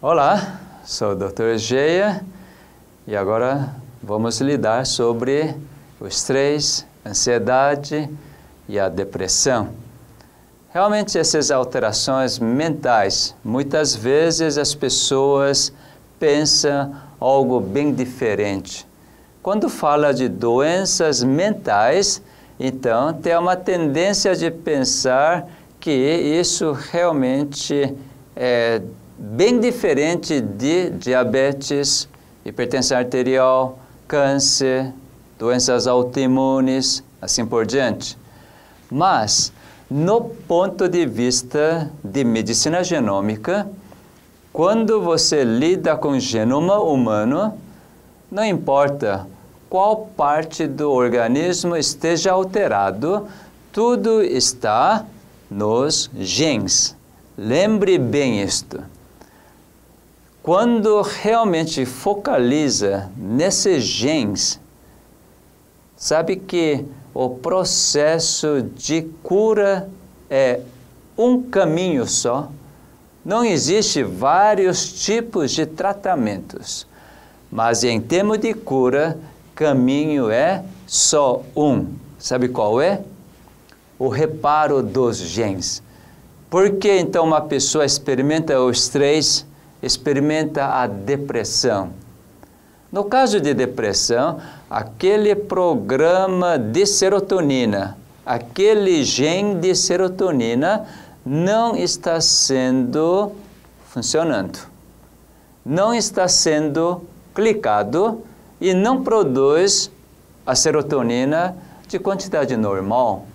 Olá, sou o Dr. Geia e agora vamos lidar sobre o estresse, ansiedade e a depressão. Realmente essas alterações mentais, muitas vezes as pessoas pensam algo bem diferente. Quando fala de doenças mentais, então tem uma tendência de pensar que isso realmente é bem diferente de diabetes, hipertensão arterial, câncer, doenças autoimunes, assim por diante. Mas, no ponto de vista de medicina genômica, quando você lida com genoma humano, não importa qual parte do organismo esteja alterado, tudo está nos genes. Lembre bem isto. Quando realmente focaliza nesses genes, sabe que o processo de cura é um caminho só. Não existe vários tipos de tratamentos, mas em termos de cura, caminho é só um. Sabe qual é? O reparo dos genes. Por que então uma pessoa experimenta o estresse experimenta a depressão. No caso de depressão, aquele programa de serotonina, aquele gene de serotonina não está sendo funcionando. Não está sendo clicado e não produz a serotonina de quantidade normal.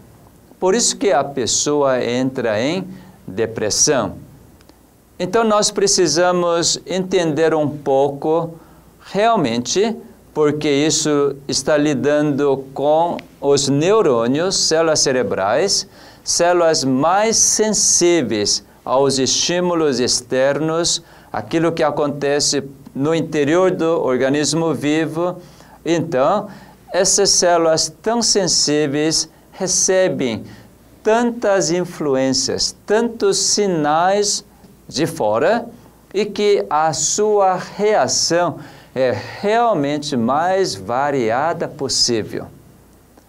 Por isso que a pessoa entra em depressão. Então nós precisamos entender um pouco realmente porque isso está lidando com os neurônios, células cerebrais, células mais sensíveis aos estímulos externos, aquilo que acontece no interior do organismo vivo. Então, essas células tão sensíveis recebem tantas influências, tantos sinais de fora e que a sua reação é realmente mais variada possível.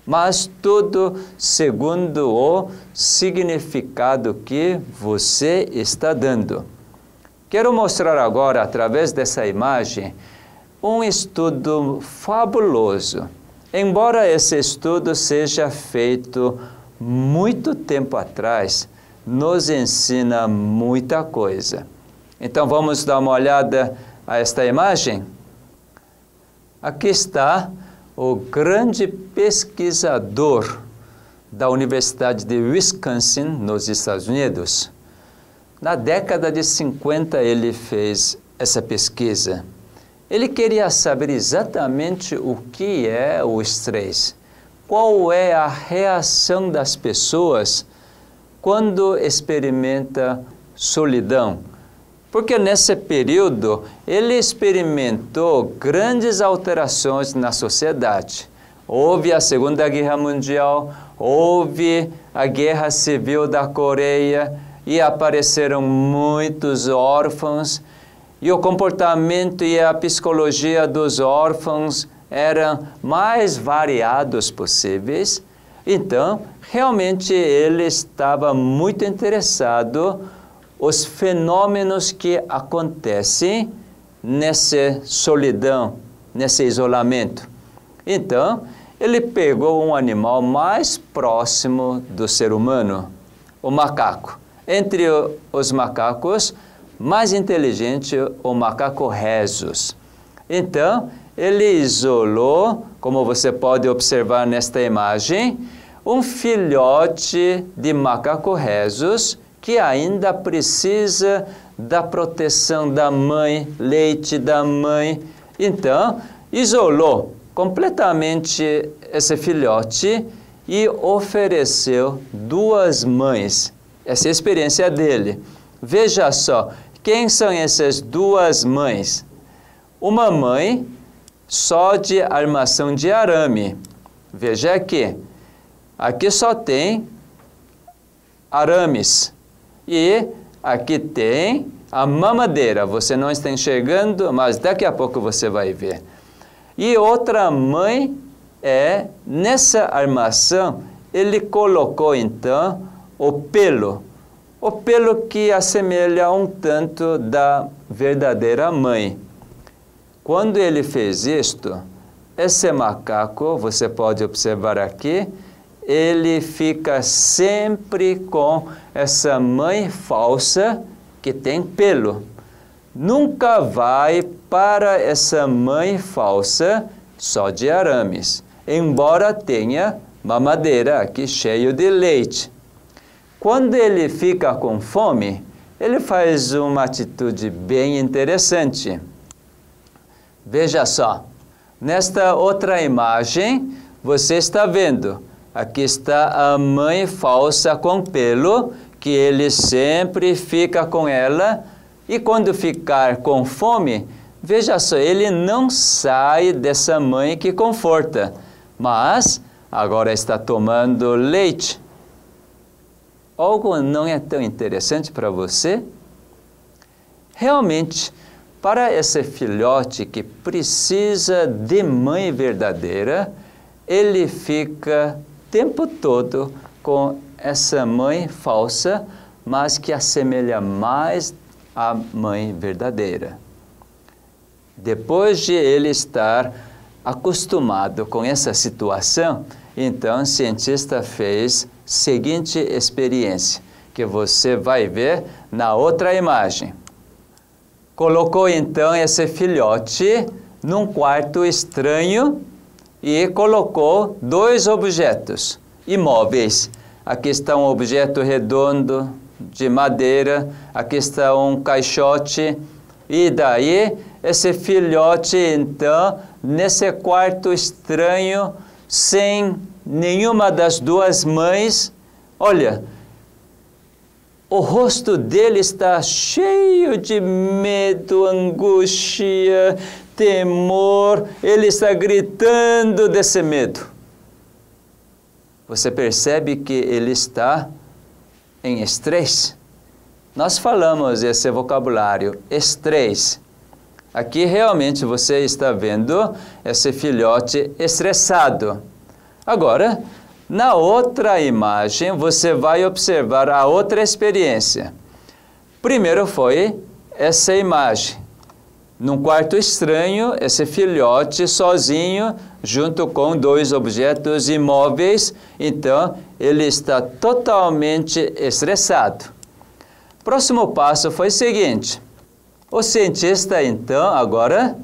Mas tudo segundo o significado que você está dando. Quero mostrar agora, através dessa imagem, um estudo fabuloso. Embora esse estudo seja feito muito tempo atrás, nos ensina muita coisa. Então vamos dar uma olhada a esta imagem? Aqui está o grande pesquisador da Universidade de Wisconsin, nos Estados Unidos. Na década de 50 ele fez essa pesquisa. Ele queria saber exatamente o que é o estresse, qual é a reação das pessoas quando experimenta solidão. Porque nesse período ele experimentou grandes alterações na sociedade. Houve a Segunda Guerra Mundial, houve a Guerra Civil da Coreia e apareceram muitos órfãos. E o comportamento e a psicologia dos órfãos eram mais variados possíveis. Então, realmente ele estava muito interessado os fenômenos que acontecem nessa solidão, nesse isolamento. Então, ele pegou um animal mais próximo do ser humano, o macaco. Entre os macacos, mais inteligente, o macaco rhesus. Então, ele isolou, como você pode observar nesta imagem, um filhote de macaco rhesus que ainda precisa da proteção da mãe, leite da mãe. Então, isolou completamente esse filhote e ofereceu duas mães. Essa é a experiência dele. Veja só, quem são essas duas mães? Uma mãe só de armação de arame. Veja aqui, aqui só tem arames e aqui tem A mamadeira, você não está enxergando, mas daqui a pouco você vai ver. E outra mãe é, nessa armação, ele colocou então o pelo, o pelo que assemelha um tanto da verdadeira mãe. Quando ele fez isto, esse macaco, você pode observar aqui, ele fica sempre com essa mãe falsa que tem pelo. Nunca vai para essa mãe falsa só de arames, embora tenha mamadeira aqui cheio de leite. Quando ele fica com fome, ele faz uma atitude bem interessante. Veja só, nesta outra imagem, você está vendo, aqui está a mãe falsa com pelo, que ele sempre fica com ela, e quando ficar com fome, veja só, ele não sai dessa mãe que conforta, mas agora está tomando leite. Algo não é tão interessante para você? Realmente, para esse filhote que precisa de mãe verdadeira, ele fica tempo todo com essa mãe falsa, mas que assemelha mais à mãe verdadeira. Depois de ele estar acostumado com essa situação, então o cientista fez seguinte experiência, que você vai ver na outra imagem. Colocou então esse filhote num quarto estranho e colocou dois objetos imóveis. Aqui está um objeto redondo de madeira, aqui está um caixote, e daí esse filhote então nesse quarto estranho, sem nenhuma das duas mães, olha, o rosto dele está cheio de medo, angústia, temor, ele está gritando desse medo. Você percebe que ele está em estresse? Nós falamos esse vocabulário, estresse. Aqui realmente você está vendo esse filhote estressado. Agora, na outra imagem, você vai observar a outra experiência. Primeiro foi essa imagem. Num quarto estranho, esse filhote sozinho, junto com dois objetos imóveis, então ele está totalmente estressado. Próximo passo foi o seguinte: o cientista então agora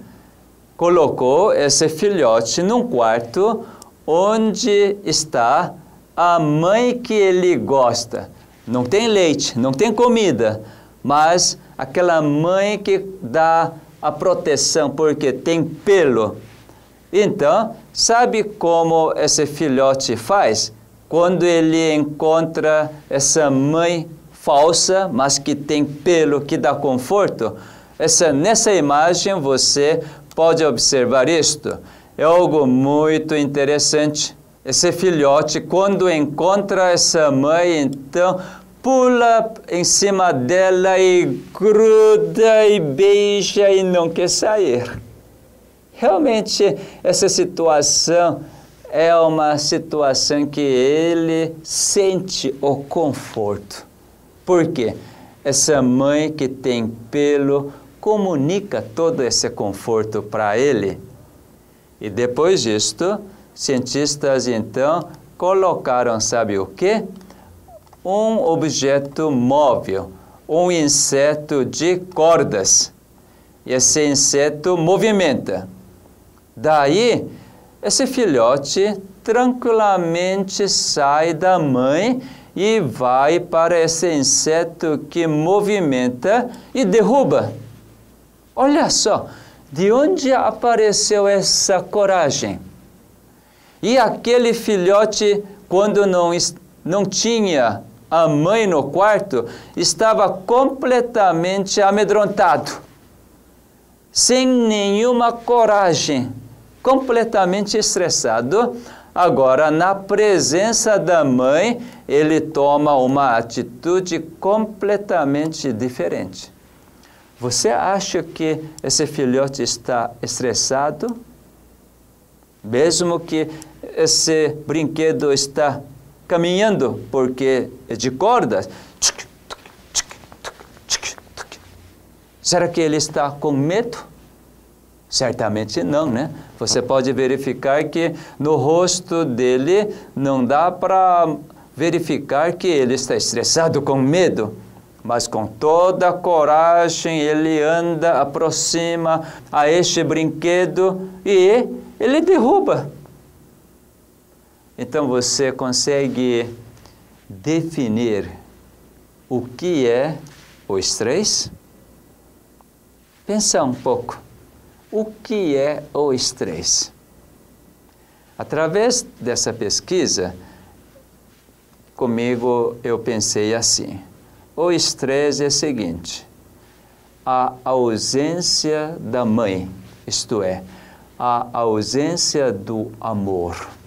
colocou esse filhote num quarto onde está a mãe que ele gosta. Não tem leite, não tem comida, mas aquela mãe que dá a proteção porque tem pelo. Então, sabe como esse filhote faz? Quando ele encontra essa mãe falsa, mas que tem pelo, que dá conforto, essa, nessa imagem você pode observar isto é algo muito interessante. Esse filhote, quando encontra essa mãe, então pula em cima dela e gruda e beija e não quer sair. Realmente, essa situação é uma situação que ele sente o conforto. Por quê? Essa mãe que tem pelo comunica todo esse conforto para ele e depois disto, cientistas então colocaram, sabe o que? Um objeto móvel, um inseto de cordas. Esse inseto movimenta. Daí, esse filhote tranquilamente sai da mãe e vai para esse inseto que movimenta e derruba. Olha só, de onde apareceu essa coragem? E aquele filhote, quando não, não tinha a mãe no quarto, estava completamente amedrontado, sem nenhuma coragem, completamente estressado. Agora, na presença da mãe, ele toma uma atitude completamente diferente. Você acha que esse filhote está estressado? Mesmo que esse brinquedo está caminhando porque é de cordas. Será que ele está com medo? Certamente não, né? Você pode verificar que no rosto dele não dá para verificar que ele está estressado, com medo. Mas com toda a coragem ele anda, aproxima a este brinquedo e ele derruba. Então você consegue definir o que é o estresse? Pensa um pouco. O que é o estresse? Através dessa pesquisa, comigo eu pensei assim: o estresse é o seguinte, a ausência da mãe, isto é, a ausência do amor.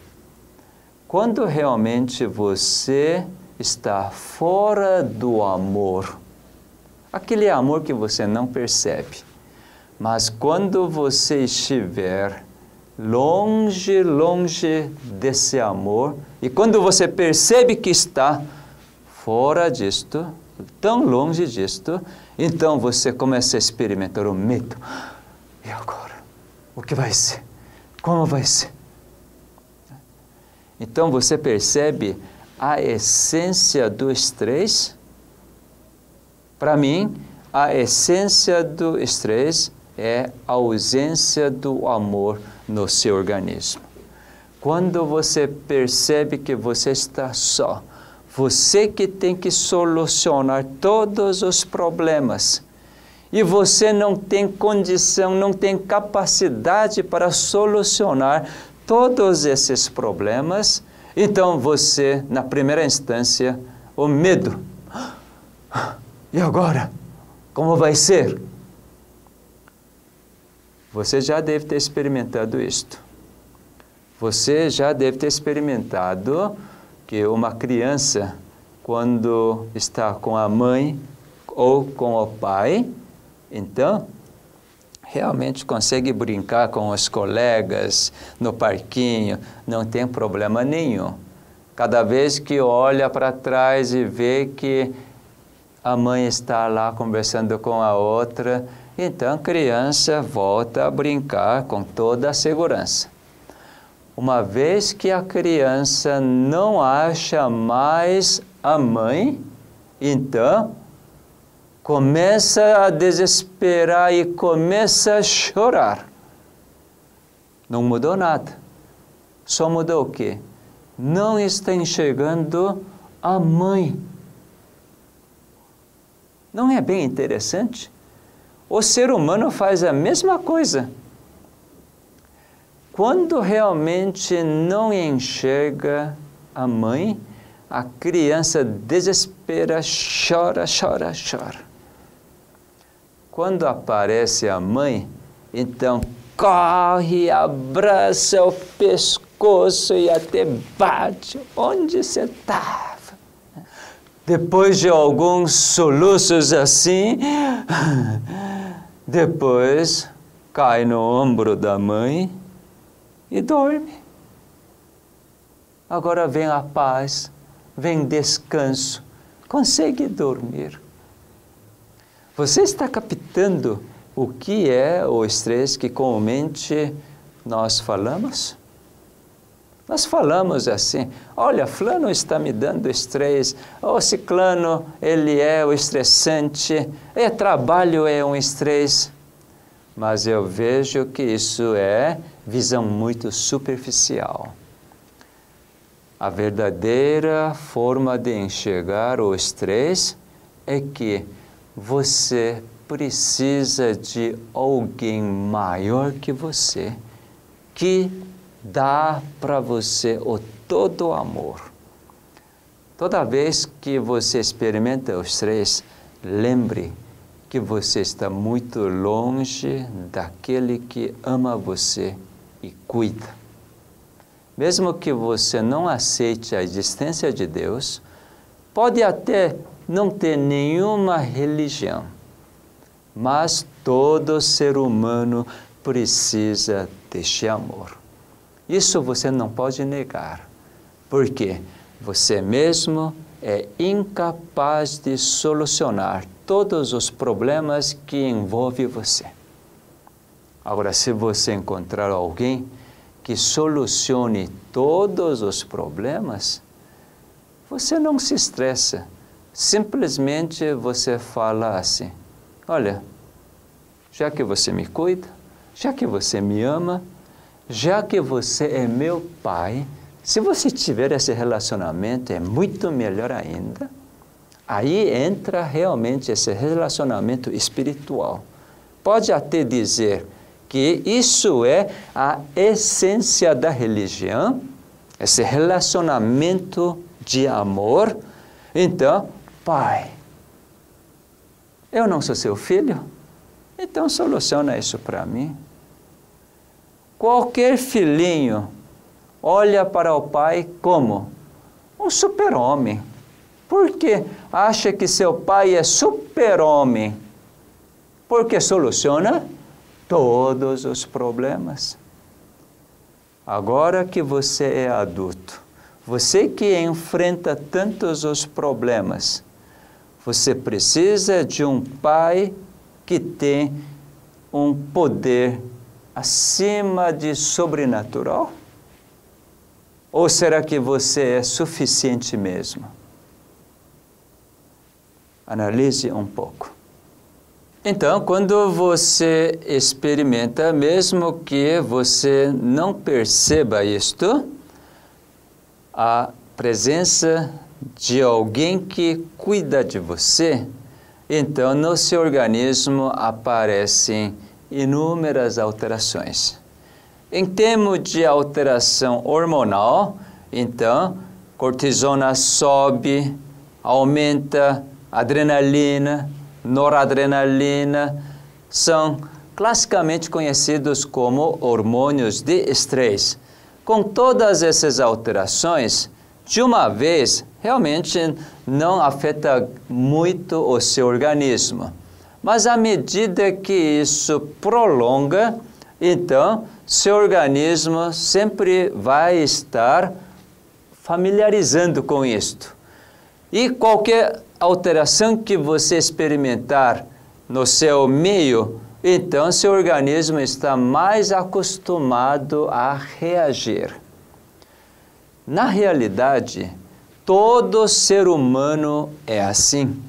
Quando realmente você está fora do amor, aquele amor que você não percebe, mas quando você estiver longe, longe desse amor, e quando você percebe que está fora disto, tão longe disto, então você começa a experimentar o medo. E agora? O que vai ser? Como vai ser? Então você percebe a essência do estresse? Para mim, a essência do estresse é a ausência do amor no seu organismo. Quando você percebe que você está só, você que tem que solucionar todos os problemas. E você não tem condição, não tem capacidade para solucionar todos esses problemas. Então você, na primeira instância, o medo. E agora? Como vai ser? Você já deve ter experimentado isto. Você já deve ter experimentado que uma criança, quando está com a mãe ou com o pai, então realmente consegue brincar com os colegas no parquinho, não tem problema nenhum. Cada vez que olha para trás e vê que a mãe está lá conversando com a outra, então a criança volta a brincar com toda a segurança. Uma vez que a criança não acha mais a mãe, então começa a desesperar e começa a chorar. Não mudou nada. Só mudou o quê? Não está enxergando a mãe. Não é bem interessante? O ser humano faz a mesma coisa. Quando realmente não enxerga a mãe, a criança desespera, chora, chora, chora. Quando aparece a mãe, então corre, abraça o pescoço e até bate. Onde você estava? Depois de alguns soluços assim, depois cai no ombro da mãe e dorme. Agora vem a paz, vem descanso, consegue dormir. Você está captando o que é o estresse que comumente nós falamos? Nós falamos assim, olha, fulano está me dando estresse, o ciclano, ele é o estressante, é trabalho é um estresse. Mas eu vejo que isso é visão muito superficial. A verdadeira forma de enxergar o estresse é que você precisa de alguém maior que você que dá para você o todo amor. Toda vez que você experimenta o estresse, lembre que você está muito longe daquele que ama você e cuida. Mesmo que você não aceite a existência de Deus, pode até não ter nenhuma religião, mas todo ser humano precisa deste amor. Isso você não pode negar, porque você mesmo é incapaz de solucionar todos os problemas que envolvem você. Agora, se você encontrar alguém que solucione todos os problemas, você não se estressa. Simplesmente você fala assim: Olha, já que você me cuida, já que você me ama, já que você é meu pai, se você tiver esse relacionamento, é muito melhor ainda. Aí entra realmente esse relacionamento espiritual. Pode até dizer que isso é a essência da religião, esse relacionamento de amor. Então, pai, eu não sou seu filho? Então soluciona isso para mim. Qualquer filhinho olha para o pai como um super-homem. Porque acha que seu pai é super-homem. Porque soluciona todos os problemas. Agora que você é adulto, você que enfrenta tantos os problemas, você precisa de um pai que tem um poder acima de sobrenatural? Ou será que você é suficiente mesmo? Analise um pouco. Então, quando você experimenta, mesmo que você não perceba isto, a presença de alguém que cuida de você, então no seu organismo aparecem inúmeras alterações. Em termos de alteração hormonal, então, cortisona sobe, aumenta adrenalina, noradrenalina, são classicamente conhecidos como hormônios de estresse. Com todas essas alterações, de uma vez, realmente não afeta muito o seu organismo. Mas à medida que isso prolonga, então seu organismo sempre vai estar familiarizando com isto. E qualquer alteração que você experimentar no seu meio, então seu organismo está mais acostumado a reagir. Na realidade, todo ser humano é assim.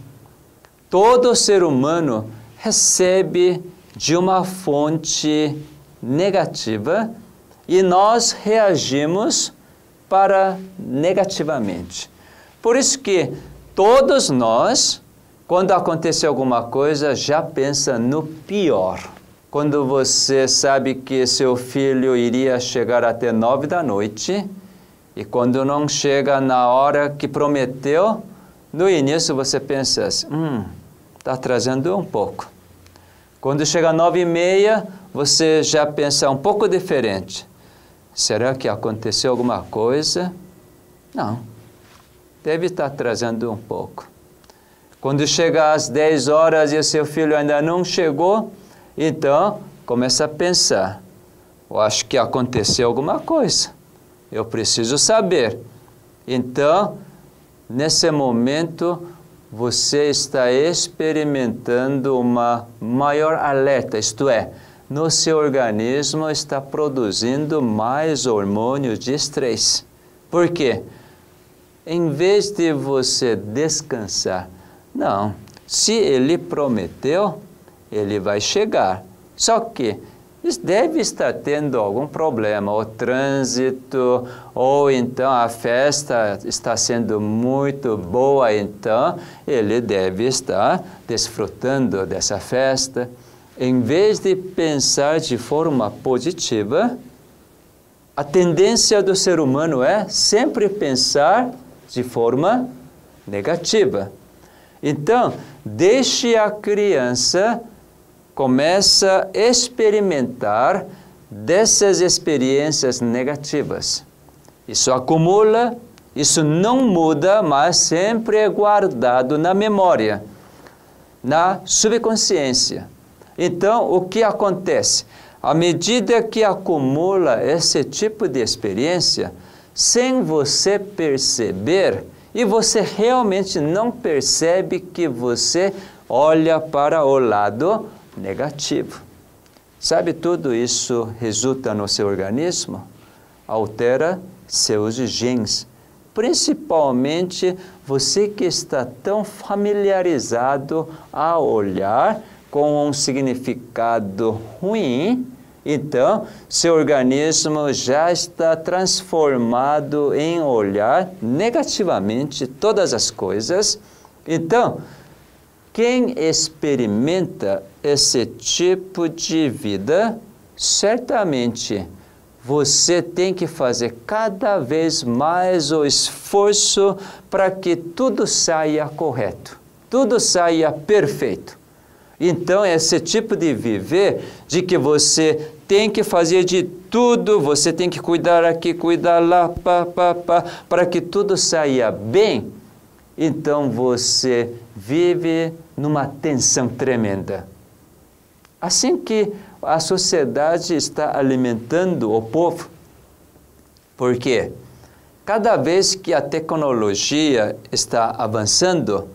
Todo ser humano recebe de uma fonte negativa e nós reagimos para negativamente. Por isso que todos nós, quando acontece alguma coisa, já pensa no pior. Quando você sabe que seu filho iria chegar até nove da noite, e quando não chega na hora que prometeu, no início você pensa assim, hum, está atrasando um pouco. Quando chega nove e meia, você já pensa um pouco diferente. Será que aconteceu alguma coisa? Não. Deve estar atrasando um pouco. Quando chega às 10 horas e seu filho ainda não chegou, então começa a pensar: eu acho que aconteceu alguma coisa eu preciso saber. Então, nesse momento, você está experimentando uma maior alerta, isto é, no seu organismo está produzindo mais hormônios de estresse. Por quê? Em vez de você descansar, não, se ele prometeu, ele vai chegar. Só que deve estar tendo algum problema, o trânsito, ou então a festa está sendo muito boa, então ele deve estar desfrutando dessa festa. Em vez de pensar de forma positiva, a tendência do ser humano é sempre pensar de forma negativa. Então, deixe a criança começa a experimentar dessas experiências negativas. Isso acumula, isso não muda, mas sempre é guardado na memória, na subconsciência. Então, o que acontece? À medida que acumula esse tipo de experiência, sem você perceber, e você realmente não percebe que você olha para o lado negativo. Sabe, tudo isso resulta no seu organismo, altera seus genes. Principalmente você que está tão familiarizado a olhar com um significado ruim, então seu organismo já está transformado em olhar negativamente todas as coisas. Então, quem experimenta esse tipo de vida, certamente você tem que fazer cada vez mais o esforço para que tudo saia correto, tudo saia perfeito. Então, esse tipo de viver, de que você tem que fazer de tudo, você tem que cuidar aqui, cuidar lá, pá, pá, pá, para que tudo saia bem, então você vive numa tensão tremenda. Assim que a sociedade está alimentando o povo. Por quê? Cada vez que a tecnologia está avançando,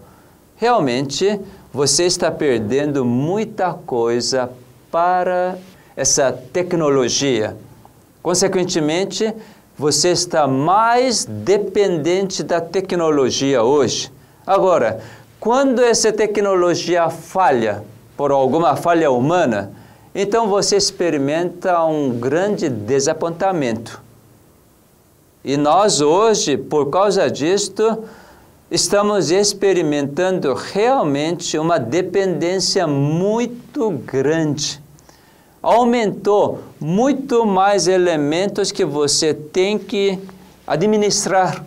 realmente você está perdendo muita coisa para essa tecnologia. Consequentemente, você está mais dependente da tecnologia hoje. Agora, quando essa tecnologia falha, por alguma falha humana, então você experimenta um grande desapontamento. E nós hoje, por causa disto, estamos experimentando realmente uma dependência muito grande. Aumentou muito mais elementos que você tem que administrar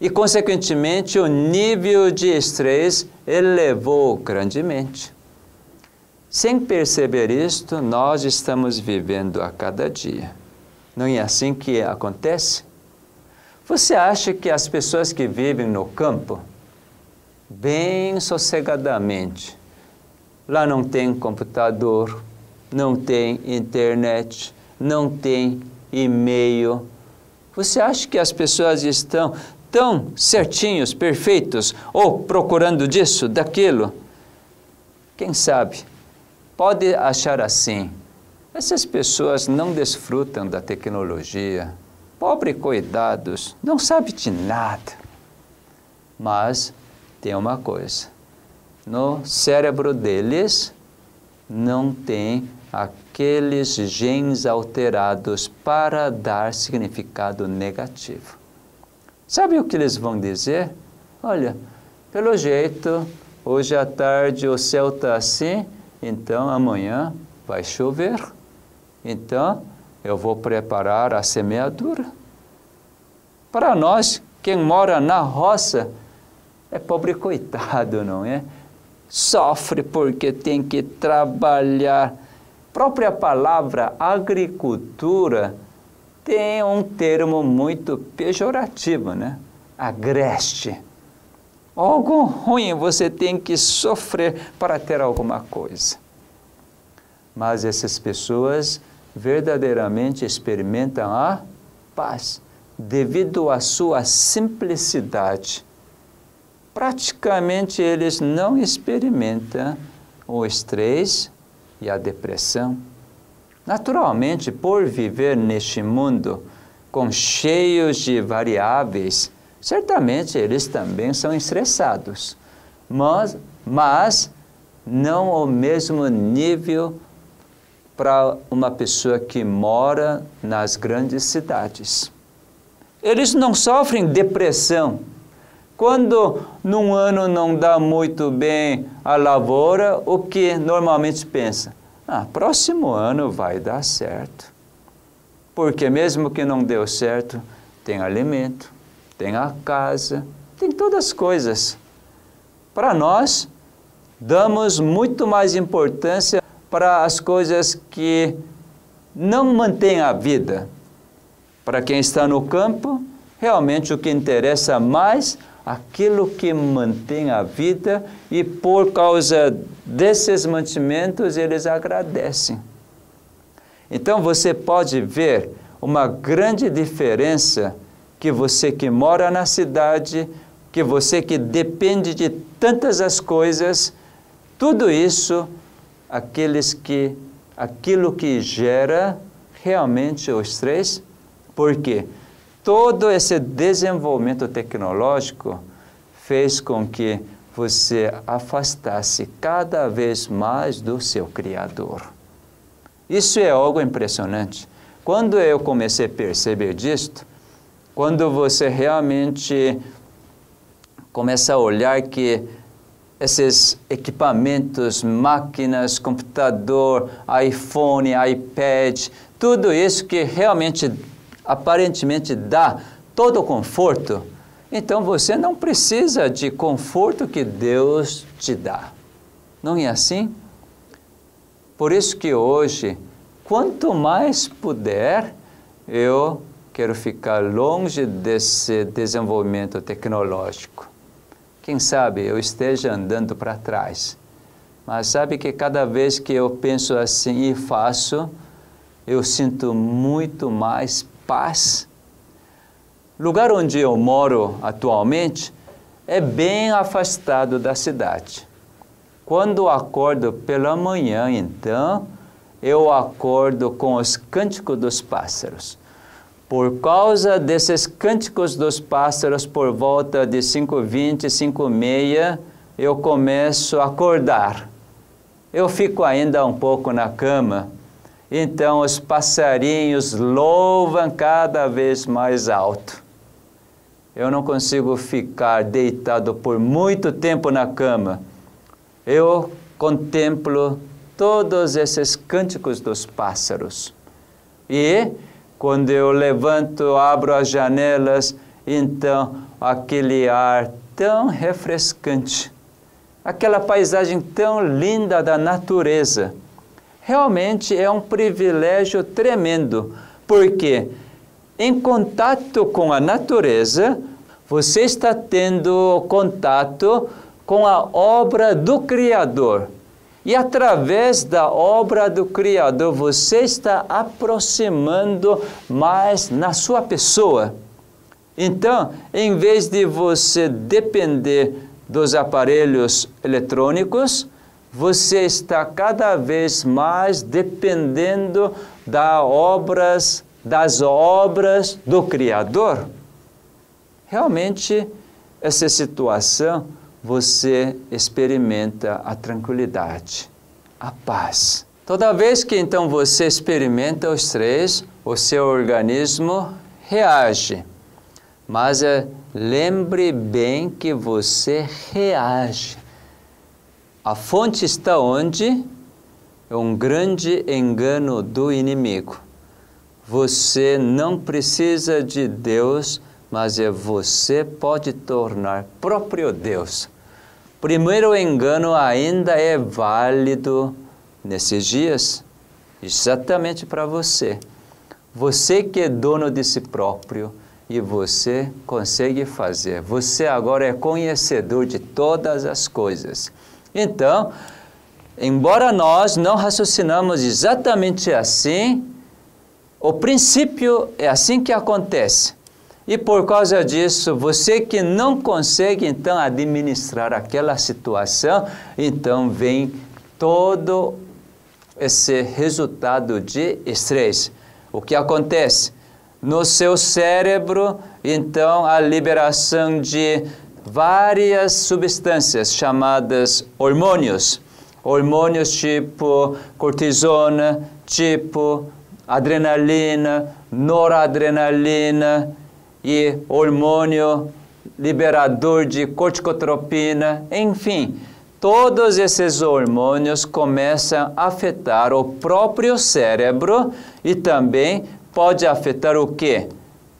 e, consequentemente, o nível de estresse elevou grandemente. Sem perceber isto, nós estamos vivendo a cada dia. Não é assim que acontece? Você acha que as pessoas que vivem no campo, bem sossegadamente, lá não tem computador, não tem internet, não tem e-mail, você acha que as pessoas estão tão certinhos, perfeitos, ou procurando disso, daquilo. Quem sabe? Pode achar assim. Essas pessoas não desfrutam da tecnologia. Pobre coitados, não sabe de nada. Mas tem uma coisa. No cérebro deles não tem aqueles genes alterados para dar significado negativo. Sabe o que eles vão dizer? Olha, pelo jeito, hoje à tarde o céu está assim, então amanhã vai chover. Então eu vou preparar a semeadura. Para nós, quem mora na roça, é pobre coitado, não é? Sofre porque tem que trabalhar. Própria palavra agricultura tem um termo muito pejorativo, né? Agreste. Algo ruim você tem que sofrer para ter alguma coisa. Mas essas pessoas verdadeiramente experimentam a paz devido à sua simplicidade. Praticamente eles não experimentam o estresse e a depressão. Naturalmente, por viver neste mundo com cheios de variáveis, certamente eles também são estressados, mas, mas não ao mesmo nível para uma pessoa que mora nas grandes cidades. Eles não sofrem depressão. Quando num ano não dá muito bem a lavoura, o que normalmente pensa? Ah, próximo ano vai dar certo. Porque mesmo que não deu certo, tem alimento, tem a casa, tem todas as coisas. Para nós, damos muito mais importância para as coisas que não mantêm a vida. Para quem está no campo, realmente o que interessa mais aquilo que mantém a vida e por causa desses mantimentos eles agradecem. Então você pode ver uma grande diferença que você que mora na cidade, que você que depende de tantas as coisas, tudo isso, aqueles que aquilo que gera realmente o estresse, porque todo esse desenvolvimento tecnológico fez com que você afastasse cada vez mais do seu Criador. Isso é algo impressionante. Quando eu comecei a perceber disto, quando você realmente começa a olhar que esses equipamentos, máquinas, computador, iPhone, iPad, tudo isso que realmente aparentemente dá todo o conforto, então você não precisa de conforto que Deus te dá. Não é assim? Por isso que hoje, quanto mais puder, eu quero ficar longe desse desenvolvimento tecnológico. Quem sabe eu esteja andando para trás. Mas sabe que cada vez que eu penso assim e faço, eu sinto muito mais paz. O lugar onde eu moro atualmente é bem afastado da cidade. Quando acordo pela manhã, então, eu acordo com os cânticos dos pássaros. Por causa desses cânticos dos pássaros, por volta de 5h20, 5h30, eu começo a acordar. Eu fico ainda um pouco na cama, então os passarinhos louvam cada vez mais alto. Eu não consigo ficar deitado por muito tempo na cama. Eu contemplo todos esses cânticos dos pássaros. E quando eu levanto, abro as janelas, então aquele ar tão refrescante, aquela paisagem tão linda da natureza, realmente é um privilégio tremendo, porque em contato com a natureza, você está tendo contato com a obra do Criador. E através da obra do Criador, você está aproximando mais na sua pessoa. Então, em vez de você depender dos aparelhos eletrônicos, você está cada vez mais dependendo das obras, das obras do Criador. Realmente, essa situação você experimenta a tranquilidade, a paz. Toda vez que então você experimenta os três, o seu organismo reage. Mas é, lembre bem que você reage. A fonte está onde? É um grande engano do inimigo. Você não precisa de Deus, mas é você pode tornar próprio Deus primeiro engano ainda é válido nesses dias, exatamente para você. Você que é dono de si próprio e você consegue fazer. Você agora é conhecedor de todas as coisas. Então, embora nós não raciocinamos exatamente assim, o princípio é assim que acontece. E por causa disso, você que não consegue então administrar aquela situação, então vem todo esse resultado de estresse. O que acontece? No seu cérebro, então, a liberação de várias substâncias chamadas hormônios. Hormônios tipo cortisona, tipo adrenalina, noradrenalina, e hormônio liberador de corticotropina, enfim, todos esses hormônios começam a afetar o próprio cérebro e também pode afetar o que?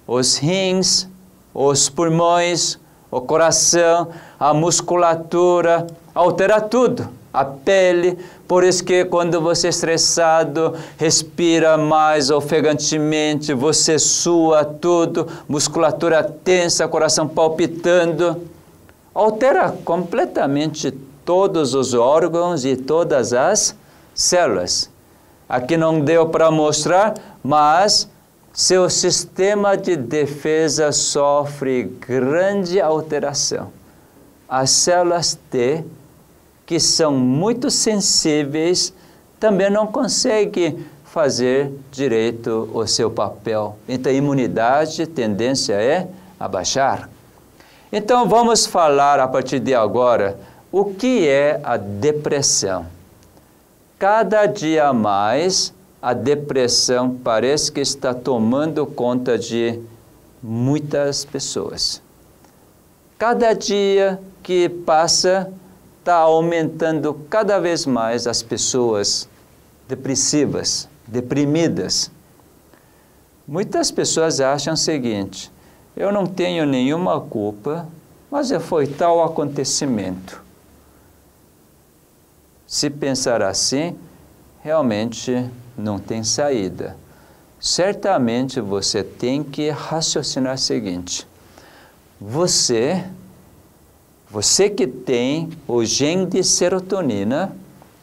Os rins, os pulmões, o coração, a musculatura, altera tudo a pele, por isso que quando você é estressado, respira mais ofegantemente, você sua tudo, musculatura tensa, coração palpitando. altera completamente todos os órgãos e todas as células. Aqui não deu para mostrar, mas seu sistema de defesa sofre grande alteração. As células T, que são muito sensíveis, também não conseguem fazer direito o seu papel. Então, a imunidade, tendência é a baixar. Então, vamos falar a partir de agora o que é a depressão. Cada dia mais, a depressão parece que está tomando conta de muitas pessoas. Cada dia que passa, está aumentando cada vez mais as pessoas depressivas, deprimidas. Muitas pessoas acham o seguinte: eu não tenho nenhuma culpa, mas foi tal acontecimento. Se pensar assim, realmente não tem saída. Certamente você tem que raciocinar o seguinte: você, você que tem o gene de serotonina,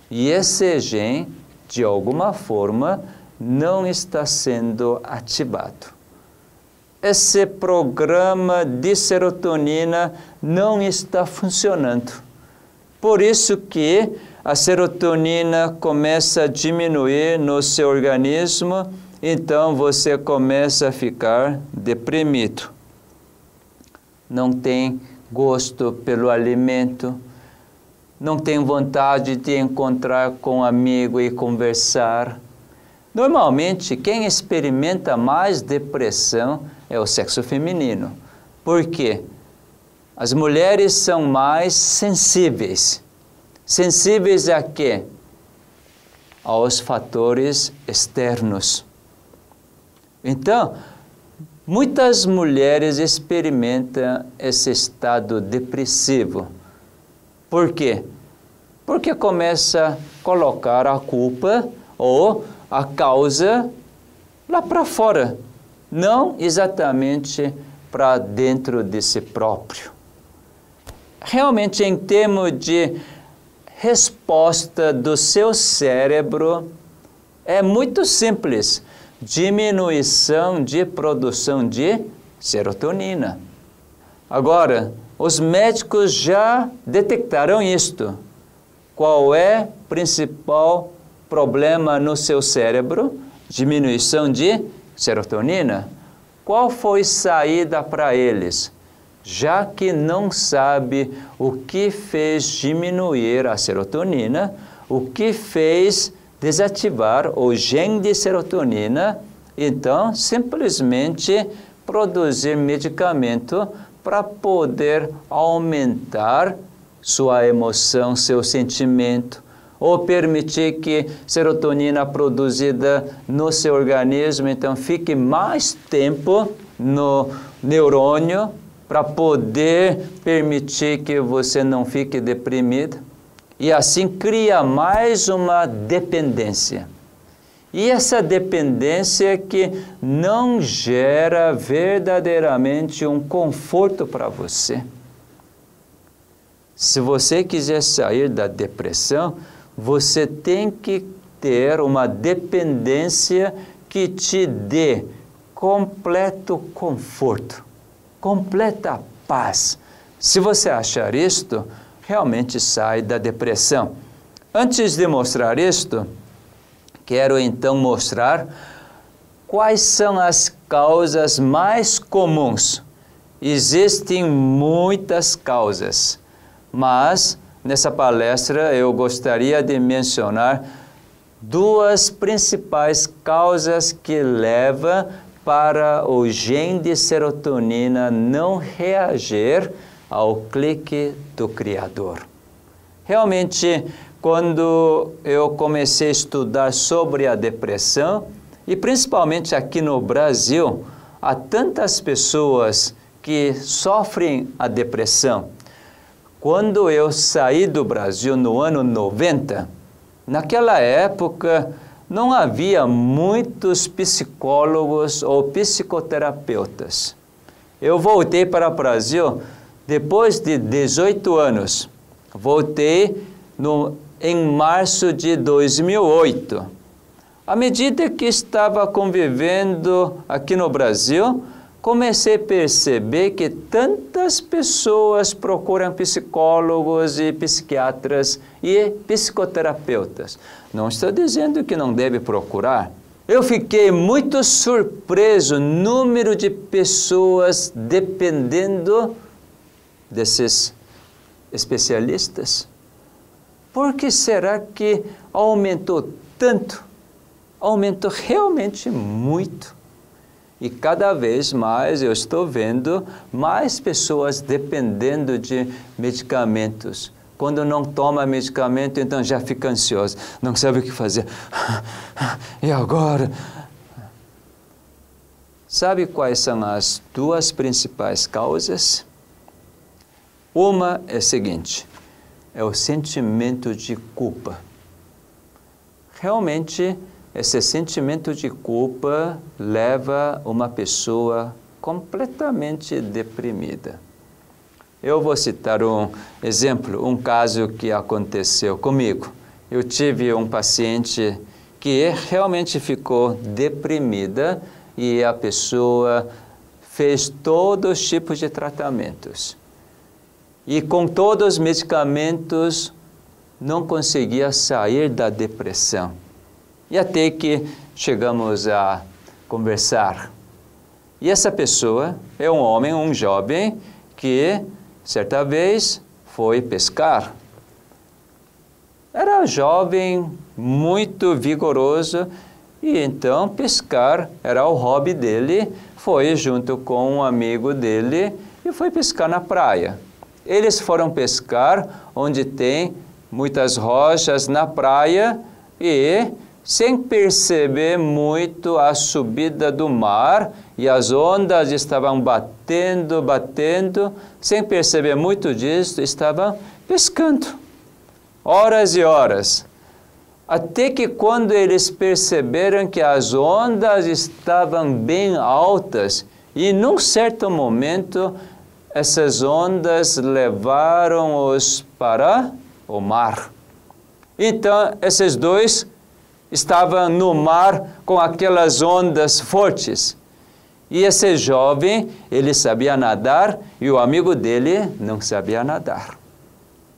e esse gene, de alguma forma, não está sendo ativado. Esse programa de serotonina não está funcionando. Por isso que a serotonina começa a diminuir no seu organismo, então você começa a ficar deprimido. Não tem gosto pelo alimento, não tem vontade de encontrar com um amigo e conversar. Normalmente, quem experimenta mais depressão é o sexo feminino. Por quê? As mulheres são mais sensíveis Sensíveis a quê? Aos fatores externos. Então, muitas mulheres experimentam esse estado depressivo. Por quê? Porque começa a colocar a culpa ou a causa lá para fora, não exatamente para dentro de si próprio. Realmente, em termos de resposta do seu cérebro é muito simples: diminuição de produção de serotonina. Agora, os médicos já detectaram isto. Qual é o principal problema no seu cérebro? Diminuição de serotonina. Qual foi saída para eles? Já que não sabe o que fez diminuir a serotonina, o que fez desativar o gene de serotonina, então simplesmente produzir medicamento para poder aumentar sua emoção, seu sentimento, ou permitir que serotonina produzida no seu organismo então fique mais tempo no neurônio para poder permitir que você não fique deprimido e assim cria mais uma dependência. E essa dependência que não gera verdadeiramente um conforto para você. Se você quiser sair da depressão, você tem que ter uma dependência que te dê completo conforto completa paz. Se você achar isto, realmente sai da depressão. Antes de mostrar isto, quero então mostrar quais são as causas mais comuns. Existem muitas causas, mas nessa palestra eu gostaria de mencionar duas principais causas que levam para o gene de serotonina não reagir ao clique do Criador. Realmente, quando eu comecei a estudar sobre a depressão, e principalmente aqui no Brasil, há tantas pessoas que sofrem a depressão. Quando eu saí do Brasil no ano 90, naquela época, não havia muitos psicólogos ou psicoterapeutas. Eu voltei para o Brasil Depois de 18 anos, voltei no, em março de 2008. À medida que estava convivendo aqui no Brasil, comecei a perceber que tantas pessoas procuram psicólogos e psiquiatras e psicoterapeutas. Não estou dizendo que não deve procurar. Eu fiquei muito surpreso número de pessoas dependendo desses especialistas. Por que será que aumentou tanto? Aumentou realmente muito. E cada vez mais eu estou vendo mais pessoas dependendo de medicamentos. Quando não toma medicamento, então já fica ansioso, não sabe o que fazer. E agora? Sabe quais são as duas principais causas? Uma é a seguinte: é o sentimento de culpa. Realmente, esse sentimento de culpa leva uma pessoa completamente deprimida. Eu vou citar um exemplo, um caso que aconteceu comigo. Eu tive um paciente que realmente ficou deprimida e a pessoa fez todos os tipos de tratamentos. E com todos os medicamentos não conseguia sair da depressão. E até que chegamos a conversar. E essa pessoa é um homem, um jovem, que certa vez foi pescar. Era jovem, muito vigoroso, e então pescar era o hobby dele. Foi junto com um amigo dele e foi pescar na praia. Eles foram pescar onde tem muitas rochas na praia e sem perceber muito a subida do mar e as ondas estavam batendo, batendo, sem perceber muito disso, estavam pescando. Horas e horas. Até que quando eles perceberam que as ondas estavam bem altas, e num certo momento essas ondas levaram-os para o mar. Então, esses dois estava no mar com aquelas ondas fortes. E esse jovem, ele sabia nadar e o amigo dele não sabia nadar.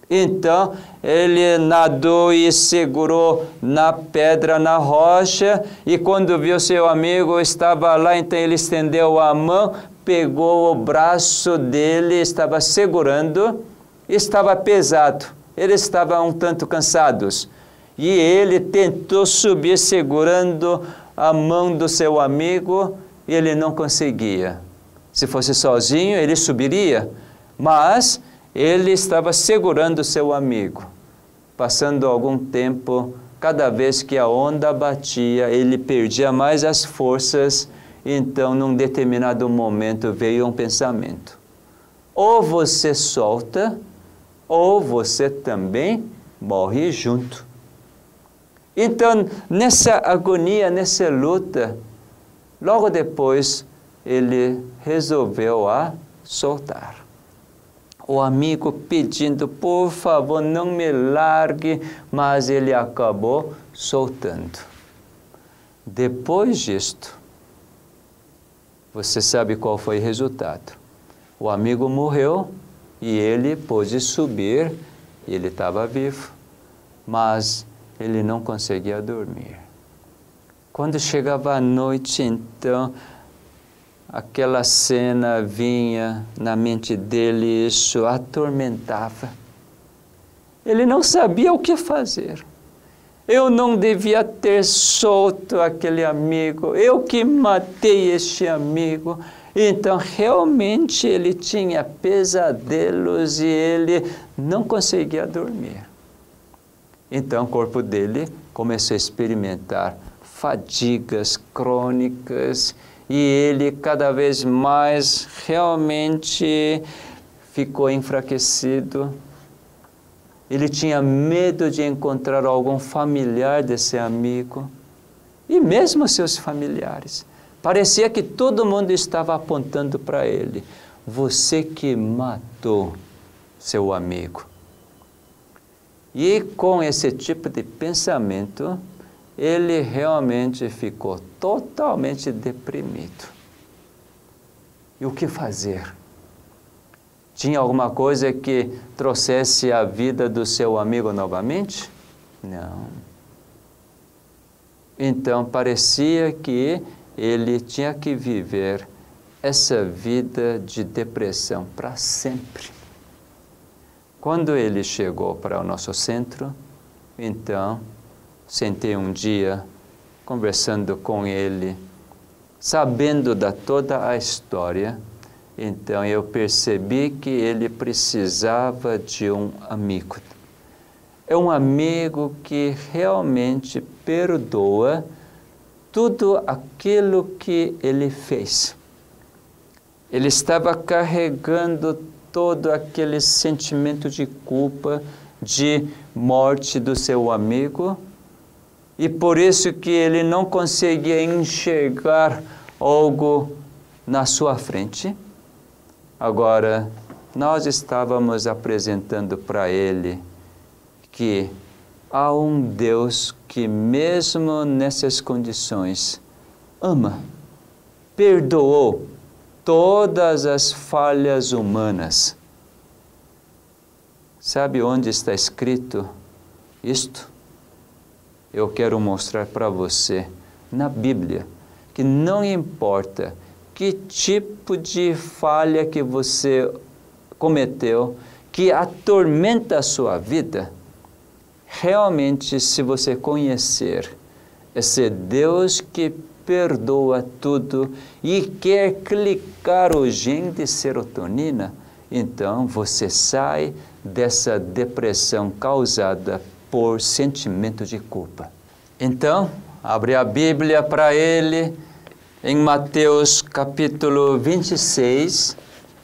Então, ele nadou e segurou na pedra, na rocha, e quando viu seu amigo estava lá, então ele estendeu a mão, pegou o braço dele, estava segurando, estava pesado. Eles estavam um tanto cansados e ele tentou subir segurando a mão do seu amigo e ele não conseguia. Se fosse sozinho, ele subiria, mas ele estava segurando seu amigo. Passando algum tempo, cada vez que a onda batia, ele perdia mais as forças. Então, num determinado momento, veio um pensamento: ou você solta, ou você também morre junto. Então, nessa agonia, nessa luta, logo depois ele resolveu a soltar. O amigo pedindo, por favor, não me largue, mas ele acabou soltando. Depois disto, você sabe qual foi o resultado? O amigo morreu e ele pôde subir, ele estava vivo, mas ele não conseguia dormir. Quando chegava a noite, então, aquela cena vinha na mente dele, isso atormentava. Ele não sabia o que fazer. Eu não devia ter solto aquele amigo, eu que matei este amigo. Então, realmente, ele tinha pesadelos e ele não conseguia dormir. Então o corpo dele começou a experimentar fadigas crônicas e ele cada vez mais realmente ficou enfraquecido. Ele tinha medo de encontrar algum familiar desse amigo e mesmo seus familiares. Parecia que todo mundo estava apontando para ele. você que matou seu amigo. E com esse tipo de pensamento, ele realmente ficou totalmente deprimido. E o que fazer? Tinha alguma coisa que trouxesse a vida do seu amigo novamente? Não. Então parecia que ele tinha que viver essa vida de depressão para sempre. Quando ele chegou para o nosso centro, então sentei um dia conversando com ele, sabendo da toda a história, então eu percebi que ele precisava de um amigo. É um amigo que realmente perdoa tudo aquilo que ele fez. Ele estava carregando todo aquele sentimento de culpa, de morte do seu amigo, e por isso que ele não conseguia enxergar algo na sua frente. Agora, nós estávamos apresentando para ele que há um Deus que, mesmo nessas condições, ama, perdoou todas as falhas humanas. Sabe onde está escrito isto? Eu quero mostrar para você na Bíblia que não importa que tipo de falha que você cometeu, que atormenta a sua vida, realmente, se você conhecer esse Deus que perdoa tudo e quer clicar o gene de serotonina, então você sai dessa depressão causada por sentimento de culpa. Então, abre a Bíblia para ele em Mateus capítulo 26.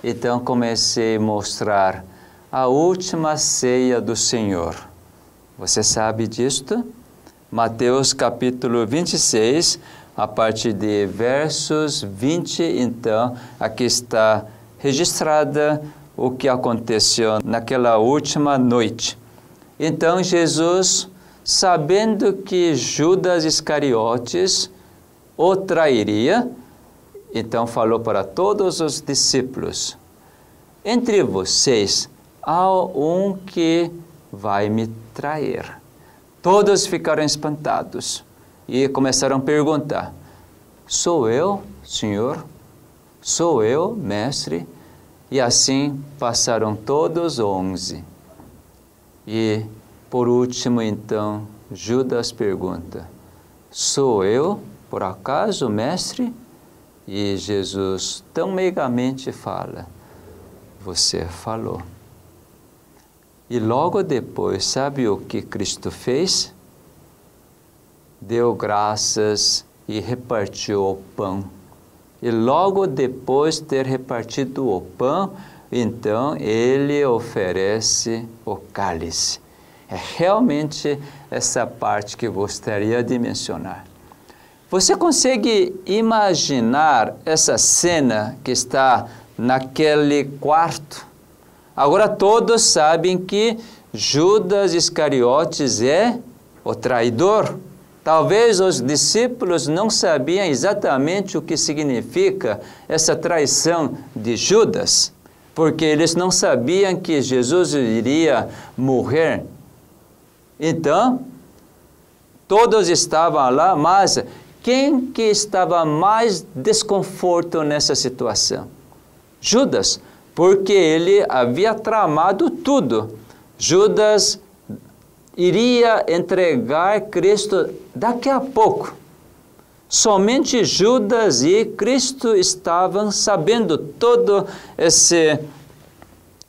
Então comecei a mostrar a última ceia do Senhor. Você sabe disto? Mateus capítulo 26, a partir de versos 20, então, aqui está registrada o que aconteceu naquela última noite. Então Jesus, sabendo que Judas Iscariotes o trairia, então falou para todos os discípulos: Entre vocês há um que vai me trair. Todos ficaram espantados e começaram a perguntar: Sou eu, Senhor? Sou eu, Mestre? E assim passaram todos onze. E por último, então, Judas pergunta: Sou eu, por acaso, Mestre? E Jesus tão megamente fala: Você falou. E logo depois, sabe o que Cristo fez? Deu graças e repartiu o pão. E logo depois de ter repartido o pão, então ele oferece o cálice. É realmente essa parte que gostaria de mencionar. Você consegue imaginar essa cena que está naquele quarto? Agora todos sabem que Judas Iscariotes é o traidor. Talvez os discípulos não sabiam exatamente o que significa essa traição de Judas, porque eles não sabiam que Jesus iria morrer. Então, todos estavam lá, mas quem que estava mais desconforto nessa situação? Judas porque ele havia tramado tudo. Judas iria entregar Cristo daqui a pouco. Somente Judas e Cristo estavam sabendo todo esse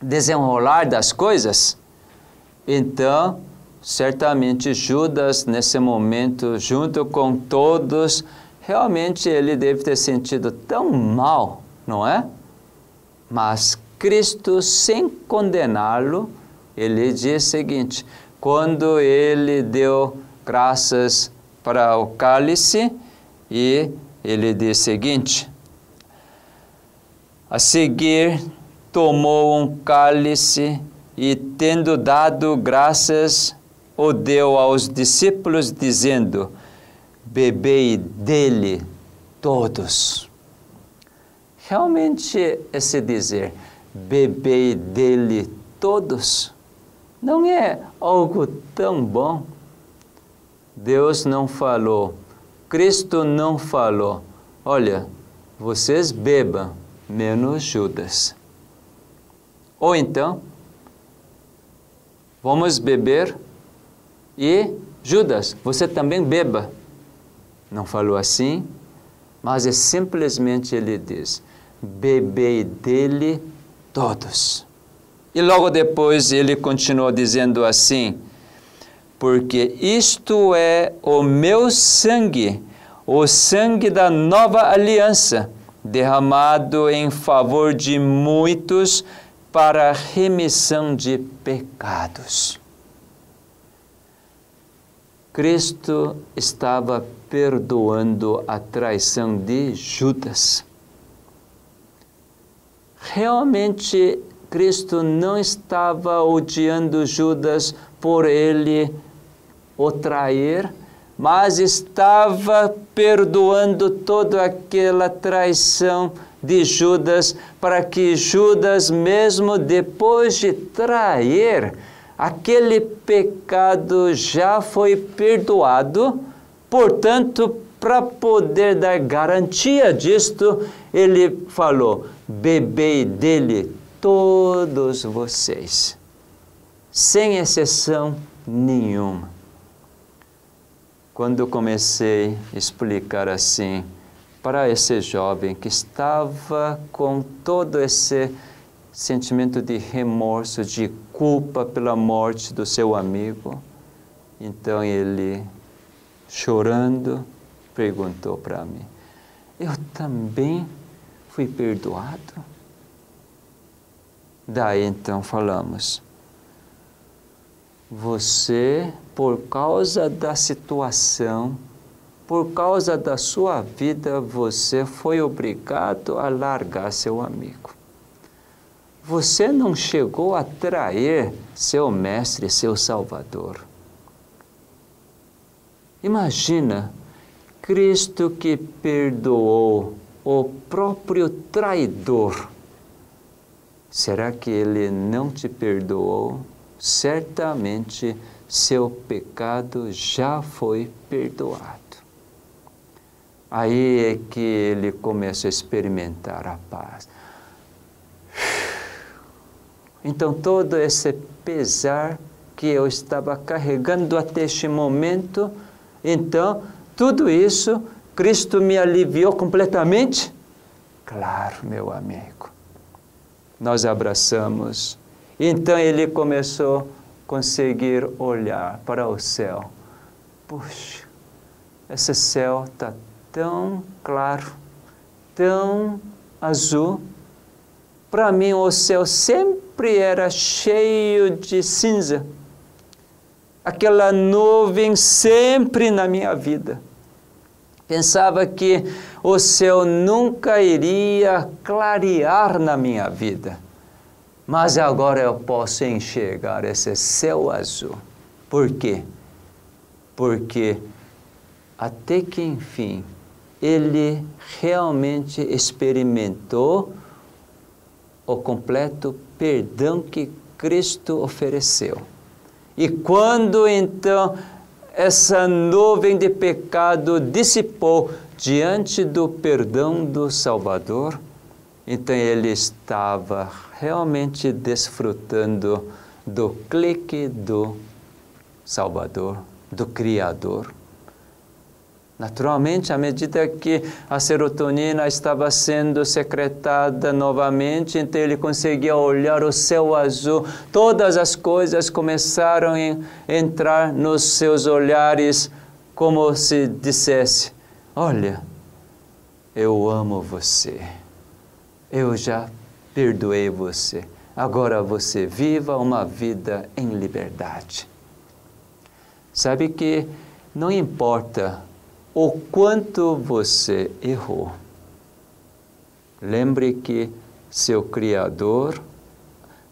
desenrolar das coisas. Então, certamente Judas, nesse momento, junto com todos, realmente ele deve ter sentido tão mal, não é? Mas Cristo, sem condená-lo, ele diz o seguinte: quando ele deu graças para o cálice, e ele diz o seguinte: A seguir, tomou um cálice e, tendo dado graças, o deu aos discípulos, dizendo: Bebei dele todos. Realmente, esse dizer, bebei dele todos, não é algo tão bom. Deus não falou, Cristo não falou, olha, vocês bebam, menos Judas. Ou então, vamos beber e Judas, você também beba. Não falou assim, mas é simplesmente ele diz: bebei dele todos. E logo depois ele continuou dizendo assim: porque isto é o meu sangue, o sangue da nova aliança, derramado em favor de muitos para remissão de pecados. Cristo estava perdoando a traição de Judas. Realmente, Cristo não estava odiando Judas por ele o trair, mas estava perdoando toda aquela traição de Judas, para que Judas, mesmo depois de trair, aquele pecado já foi perdoado, portanto, para poder dar garantia disto, ele falou: bebei dele todos vocês, sem exceção nenhuma. Quando comecei a explicar assim para esse jovem que estava com todo esse sentimento de remorso, de culpa pela morte do seu amigo, então ele, chorando, perguntou para mim: Eu também fui perdoado? Daí então falamos: Você por causa da situação, por causa da sua vida, você foi obrigado a largar seu amigo. Você não chegou a trair seu mestre, seu salvador. Imagina Cristo que perdoou o próprio traidor. Será que ele não te perdoou? Certamente seu pecado já foi perdoado. Aí é que ele começa a experimentar a paz. Então, todo esse pesar que eu estava carregando até este momento, então, tudo isso, Cristo me aliviou completamente? Claro, meu amigo. Nós abraçamos. Então, ele começou conseguir olhar para o céu. Puxa, esse céu está tão claro, tão azul. Para mim, o céu sempre era cheio de cinza. Aquela nuvem sempre na minha vida. Pensava que o céu nunca iria clarear na minha vida mas agora eu posso enxergar esse céu azul. Por quê? Porque até que enfim ele realmente experimentou o completo perdão que Cristo ofereceu. E quando então essa nuvem de pecado dissipou diante do perdão do Salvador, então ele estava realmente desfrutando do clique do Salvador, do Criador. Naturalmente, à medida que a serotonina estava sendo secretada novamente, então ele conseguia olhar o céu azul, todas as coisas começaram a entrar nos seus olhares, como se dissesse: Olha, eu amo você eu já perdoei você. Agora você viva uma vida em liberdade. Sabe que não importa o quanto você errou. Lembre que seu Criador,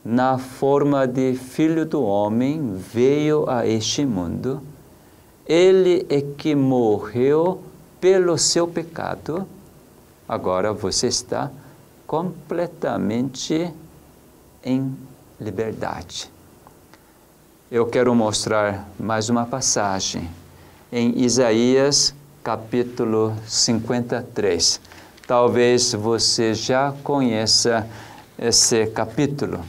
na forma de Filho do Homem, veio a este mundo. Ele é que morreu pelo seu pecado. Agora você está completamente em liberdade. Eu quero mostrar mais uma passagem em Isaías capítulo 53. Talvez você já conheça esse capítulo.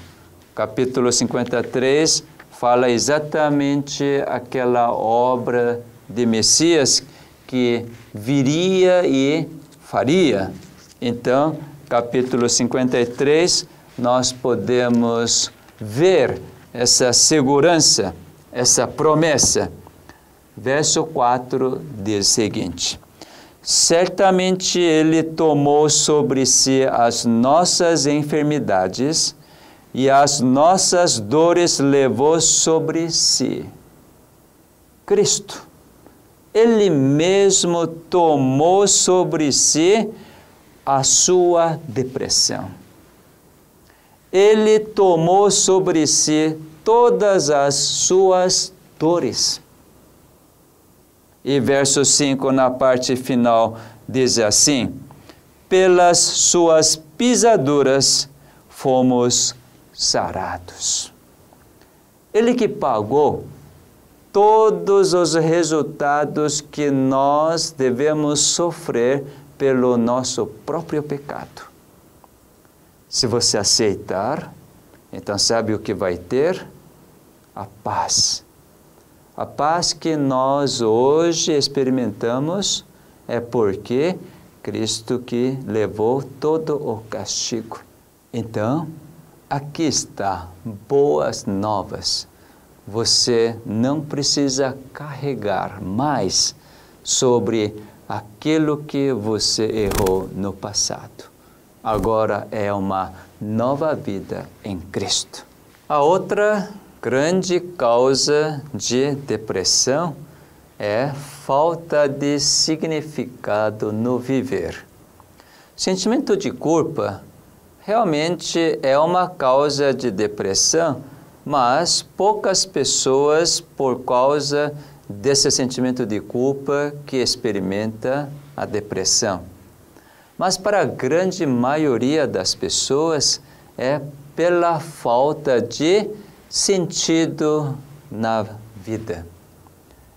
Capítulo 53 fala exatamente aquela obra de Messias que viria e faria. Então, capítulo 53, nós podemos ver essa segurança, essa promessa. Verso 4 diz o seguinte: Certamente Ele tomou sobre si as nossas enfermidades e as nossas dores levou sobre si. Cristo, Ele mesmo tomou sobre si a sua depressão. Ele tomou sobre si todas as suas dores. E verso 5, na parte final, diz assim: Pelas suas pisaduras fomos sarados. Ele que pagou todos os resultados que nós devemos sofrer pelo nosso próprio pecado. Se você aceitar, então sabe o que vai ter? A paz. A paz que nós hoje experimentamos é porque Cristo que levou todo o castigo. Então, aqui está boas novas. Você não precisa carregar mais sobre aquilo que você errou no passado agora é uma nova vida em Cristo. A outra grande causa de depressão é falta de significado no viver. Sentimento de culpa realmente é uma causa de depressão, mas poucas pessoas, por causa desse sentimento de culpa, que experimenta a depressão mas para a grande maioria das pessoas é pela falta de sentido na vida.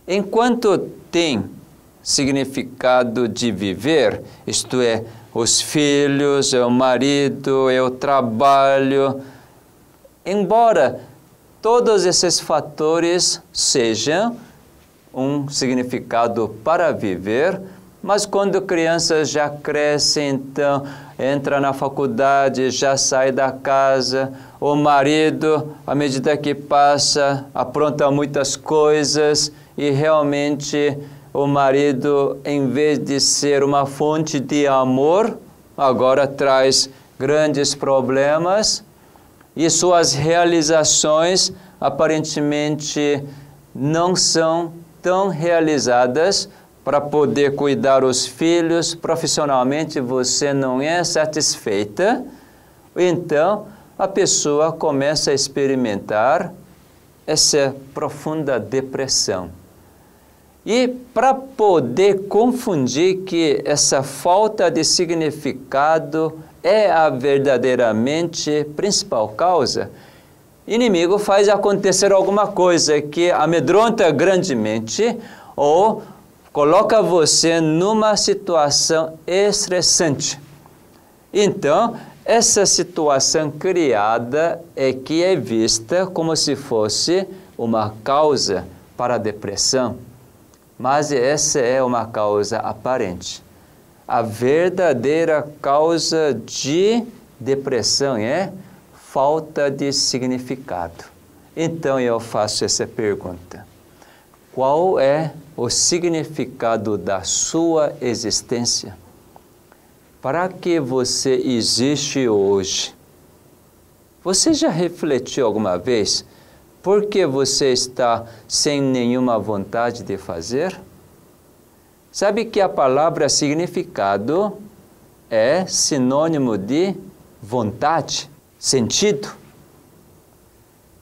Enquanto tem significado de viver, isto é, os filhos, é o marido, é o trabalho, embora todos esses fatores sejam um significado para viver, mas quando crianças já crescem, então entra na faculdade, já sai da casa, o marido, à medida que passa, apronta muitas coisas e realmente o marido, em vez de ser uma fonte de amor, agora traz grandes problemas e suas realizações aparentemente não são tão realizadas para poder cuidar os filhos, profissionalmente você não é satisfeita, então a pessoa começa a experimentar essa profunda depressão. E para poder confundir que essa falta de significado é a verdadeiramente principal causa, inimigo faz acontecer alguma coisa que amedronta grandemente ou coloca você numa situação estressante. Então, essa situação criada é que é vista como se fosse uma causa para a depressão, mas essa é uma causa aparente. A verdadeira causa de depressão é falta de significado. Então eu faço essa pergunta: qual é o significado da sua existência. Para que você existe hoje? Você já refletiu alguma vez por que você está sem nenhuma vontade de fazer? Sabe que a palavra significado é sinônimo de vontade, sentido.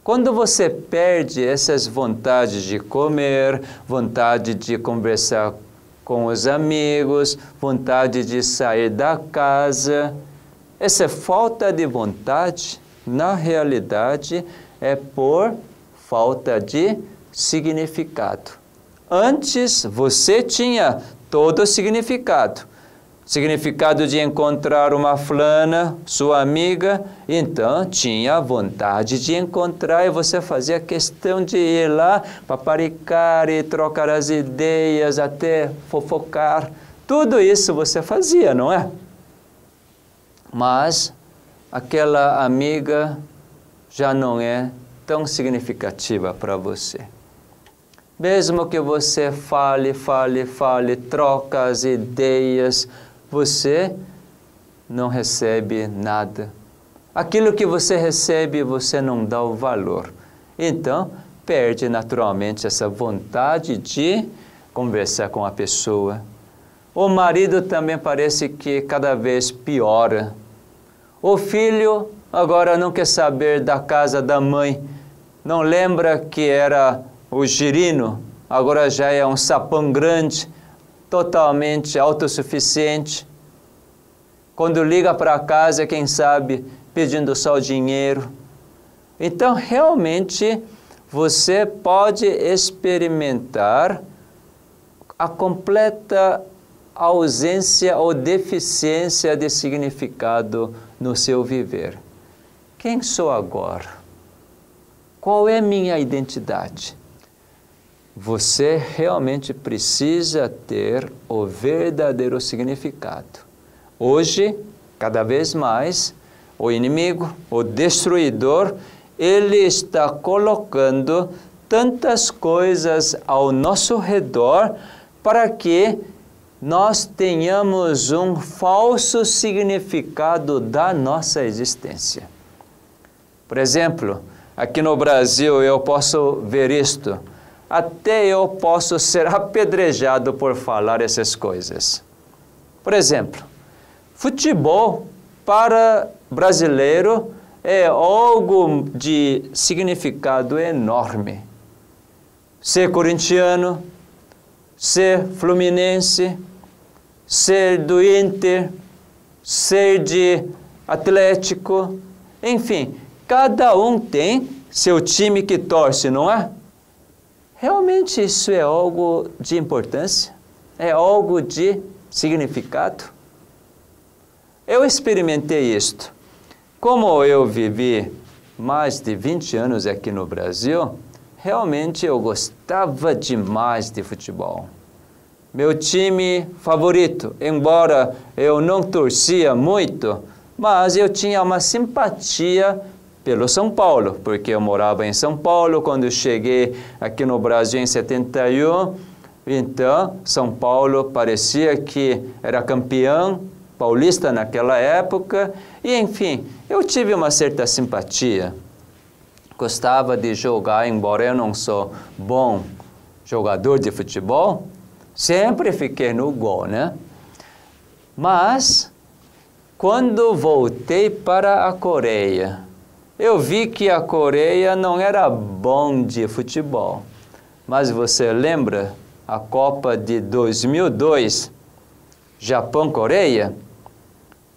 Quando você perde essas vontades de comer, vontade de conversar com os amigos, vontade de sair da casa, essa falta de vontade, na realidade, é por falta de significado. Antes você tinha todo o significado. Significado de encontrar uma flana, sua amiga, então tinha vontade de encontrar e você fazia questão de ir lá, paparicar e trocar as ideias, até fofocar. Tudo isso você fazia, não é? Mas aquela amiga já não é tão significativa para você. Mesmo que você fale, fale, fale, troca as ideias, você não recebe nada. Aquilo que você recebe, você não dá o valor. Então, perde naturalmente essa vontade de conversar com a pessoa. O marido também parece que cada vez piora. O filho agora não quer saber da casa da mãe. Não lembra que era o girino, agora já é um sapão grande, totalmente autossuficiente. Quando liga para casa, quem sabe, pedindo só o dinheiro. Então, realmente, você pode experimentar a completa ausência ou deficiência de significado no seu viver. Quem sou agora? Qual é minha identidade? Você realmente precisa ter o verdadeiro significado. Hoje, cada vez mais, o inimigo, o destruidor, ele está colocando tantas coisas ao nosso redor para que nós tenhamos um falso significado da nossa existência. Por exemplo, aqui no Brasil eu posso ver isto até eu posso ser apedrejado por falar essas coisas. Por exemplo, futebol para brasileiro é algo de significado enorme. Ser corintiano, ser fluminense, ser do Inter, ser de Atlético, enfim, cada um tem seu time que torce, não é? Realmente isso é algo de importância? É algo de significado? Eu experimentei isto. Como eu vivi mais de 20 anos aqui no Brasil, realmente eu gostava demais de futebol. Meu time favorito, embora eu não torcia muito, mas eu tinha uma simpatia pelo São Paulo, porque eu morava em São Paulo quando eu cheguei aqui no Brasil em 71. Então, São Paulo parecia que era campeão paulista naquela época, e enfim, eu tive uma certa simpatia. Gostava de jogar, embora eu não sou bom jogador de futebol, sempre fiquei no gol, né? Mas quando voltei para a Coreia, eu vi que a Coreia não era bom de futebol. Mas você lembra a Copa de 2002, Japão-Coreia?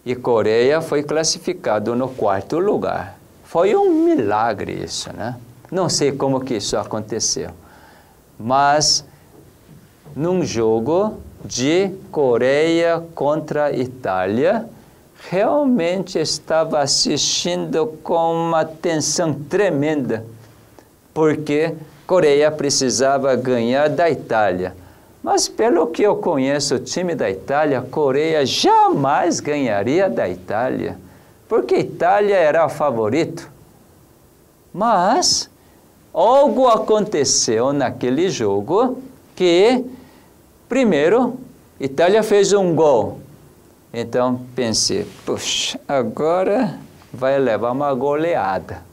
E Coreia foi classificado no quarto lugar. Foi um milagre isso, né? Não sei como que isso aconteceu. Mas num jogo de Coreia contra Itália, realmente estava assistindo com uma tensão tremenda, porque Coreia precisava ganhar da Itália. Mas pelo que eu conheço o time da Itália, Coreia jamais ganharia da Itália, porque Itália era o favorito. Mas algo aconteceu naquele jogo que, primeiro, Itália fez um gol então pensei, puxa, agora vai levar uma goleada.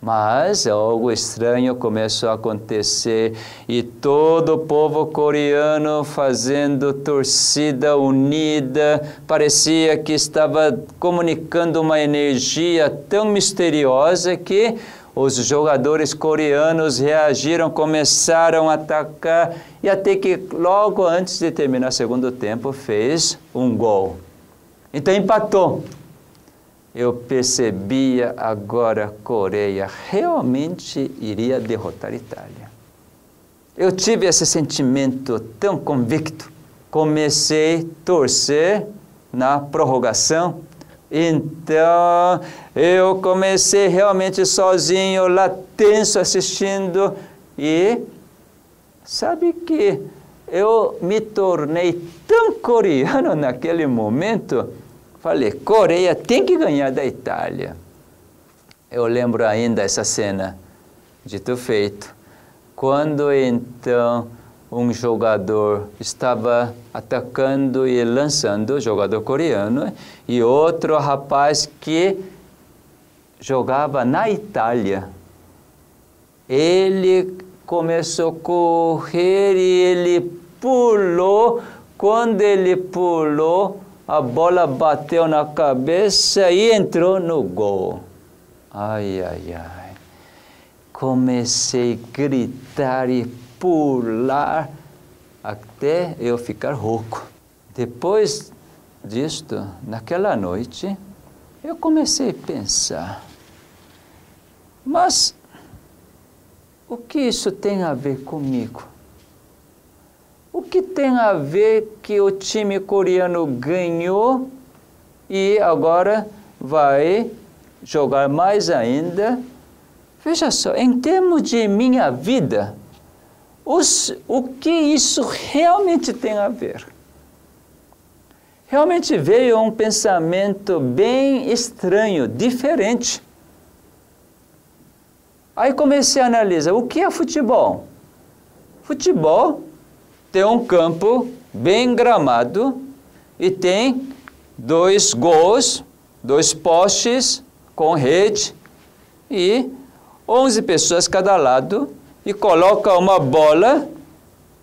Mas algo estranho começou a acontecer e todo o povo coreano fazendo torcida unida, parecia que estava comunicando uma energia tão misteriosa que os jogadores coreanos reagiram, começaram a atacar e até que logo antes de terminar o segundo tempo fez um gol. Então empatou eu percebia agora a Coreia realmente iria derrotar a Itália. Eu tive esse sentimento tão convicto. Comecei a torcer na prorrogação. Então, eu comecei realmente sozinho, lá tenso, assistindo. E sabe que eu me tornei tão coreano naquele momento Falei, Coreia tem que ganhar da Itália. Eu lembro ainda essa cena, dito feito. Quando então um jogador estava atacando e lançando, jogador coreano, e outro rapaz que jogava na Itália. Ele começou a correr e ele pulou. Quando ele pulou, a bola bateu na cabeça e entrou no gol. Ai, ai, ai. Comecei a gritar e pular até eu ficar rouco. Depois disto, naquela noite, eu comecei a pensar, mas o que isso tem a ver comigo? O que tem a ver que o time coreano ganhou e agora vai jogar mais ainda? Veja só, em termos de minha vida, os, o que isso realmente tem a ver? Realmente veio um pensamento bem estranho, diferente. Aí comecei a analisar, o que é futebol? Futebol tem um campo bem gramado e tem dois gols, dois postes com rede e 11 pessoas cada lado e coloca uma bola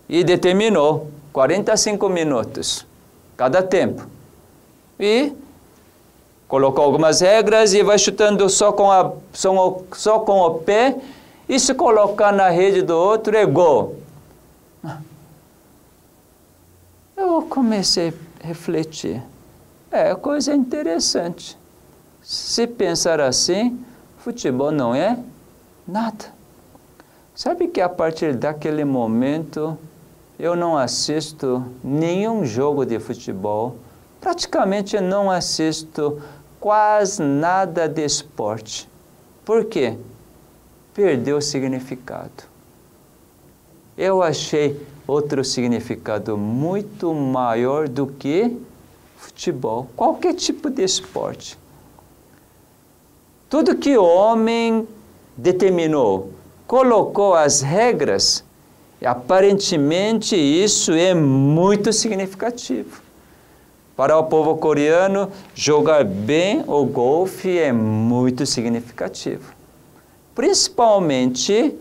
e determinou 45 minutos cada tempo. E colocou algumas regras e vai chutando só com, a, só, só com o pé e se colocar na rede do outro é gol. Eu comecei a refletir. É coisa interessante. Se pensar assim, futebol não é nada. Sabe que a partir daquele momento eu não assisto nenhum jogo de futebol, praticamente não assisto quase nada de esporte. Por quê? Perdeu o significado. Eu achei outro significado muito maior do que futebol, qualquer tipo de esporte. Tudo que o homem determinou, colocou as regras, aparentemente isso é muito significativo. Para o povo coreano, jogar bem o golfe é muito significativo. Principalmente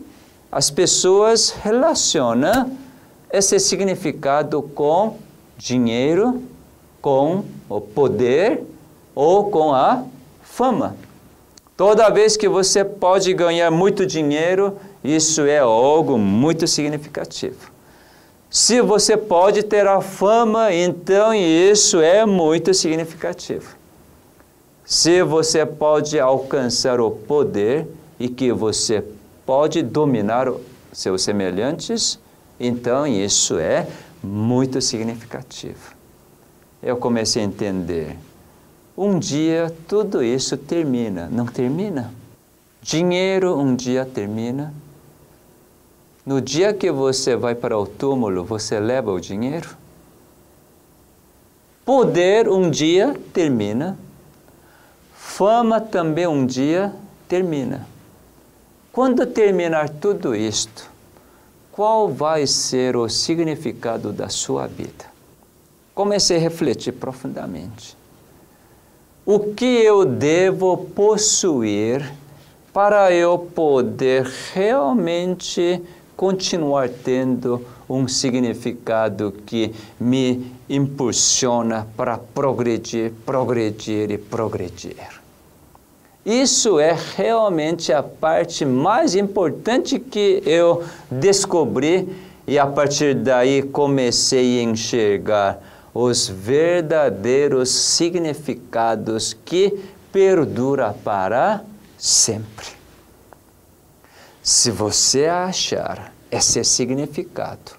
as pessoas relacionam esse significado com dinheiro, com o poder ou com a fama. Toda vez que você pode ganhar muito dinheiro, isso é algo muito significativo. Se você pode ter a fama, então isso é muito significativo. Se você pode alcançar o poder e que você pode dominar seus semelhantes, então, isso é muito significativo. Eu comecei a entender. Um dia tudo isso termina. Não termina? Dinheiro um dia termina. No dia que você vai para o túmulo, você leva o dinheiro. Poder um dia termina. Fama também um dia termina. Quando terminar tudo isto, qual vai ser o significado da sua vida? Comecei a refletir profundamente. O que eu devo possuir para eu poder realmente continuar tendo um significado que me impulsiona para progredir, progredir e progredir. Isso é realmente a parte mais importante que eu descobri e a partir daí comecei a enxergar os verdadeiros significados que perdura para sempre. Se você achar esse significado,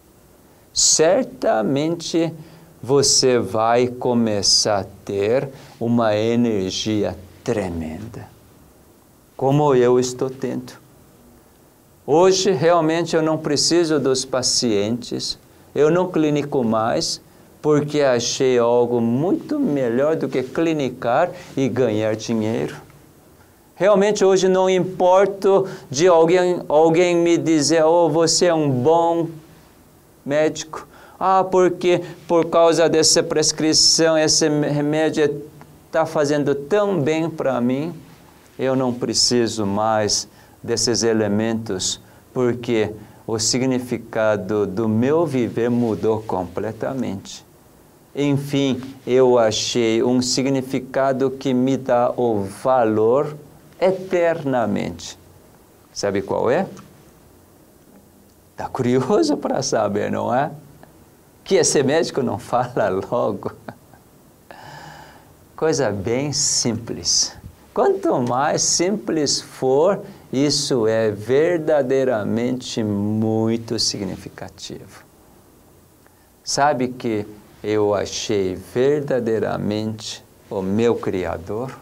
certamente você vai começar a ter uma energia tremenda, como eu estou tendo. Hoje, realmente, eu não preciso dos pacientes, eu não clinico mais, porque achei algo muito melhor do que clinicar e ganhar dinheiro. Realmente hoje não importa de alguém, alguém me dizer, oh, você é um bom médico. Ah, porque por causa dessa prescrição, esse remédio está fazendo tão bem para mim, eu não preciso mais desses elementos, porque o significado do meu viver mudou completamente. Enfim, eu achei um significado que me dá o valor eternamente. Sabe qual é? Está curioso para saber, não é? Que esse médico não fala logo. Coisa bem simples. Quanto mais simples for, isso é verdadeiramente muito significativo. Sabe que eu achei verdadeiramente o meu Criador?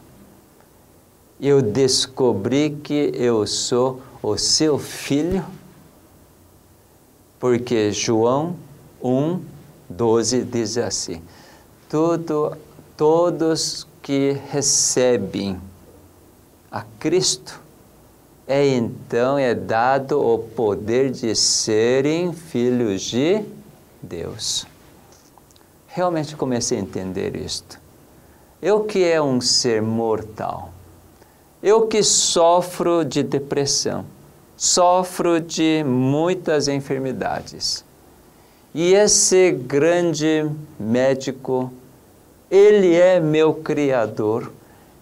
Eu descobri que eu sou o seu filho? Porque João 1, 12 diz assim: Tudo, todos que recebem a Cristo, é então é dado o poder de serem filhos de Deus. Realmente comecei a entender isto. Eu que é um ser mortal, eu que sofro de depressão, sofro de muitas enfermidades. E esse grande médico, ele é meu criador,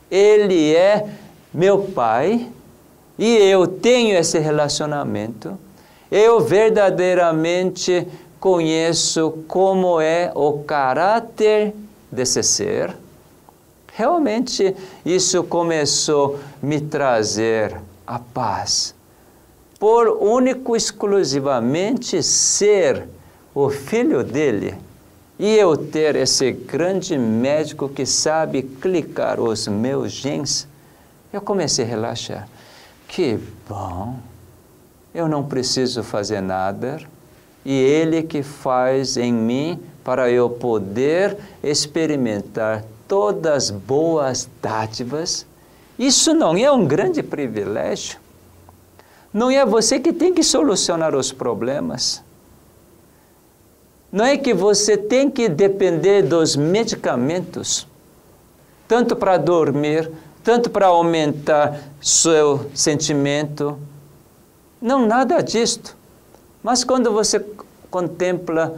ele é meu pai, e eu tenho esse relacionamento. Eu verdadeiramente conheço como é o caráter desse ser. Realmente isso começou a me trazer a paz por único exclusivamente ser o filho dele e eu ter esse grande médico que sabe clicar os meus genes, eu comecei a relaxar. Que bom! Eu não preciso fazer nada e Ele que faz em mim para eu poder experimentar todas as boas dádivas. Isso não é um grande privilégio? Não é você que tem que solucionar os problemas. Não é que você tem que depender dos medicamentos, tanto para dormir, tanto para aumentar seu sentimento. Não, nada disto. Mas quando você contempla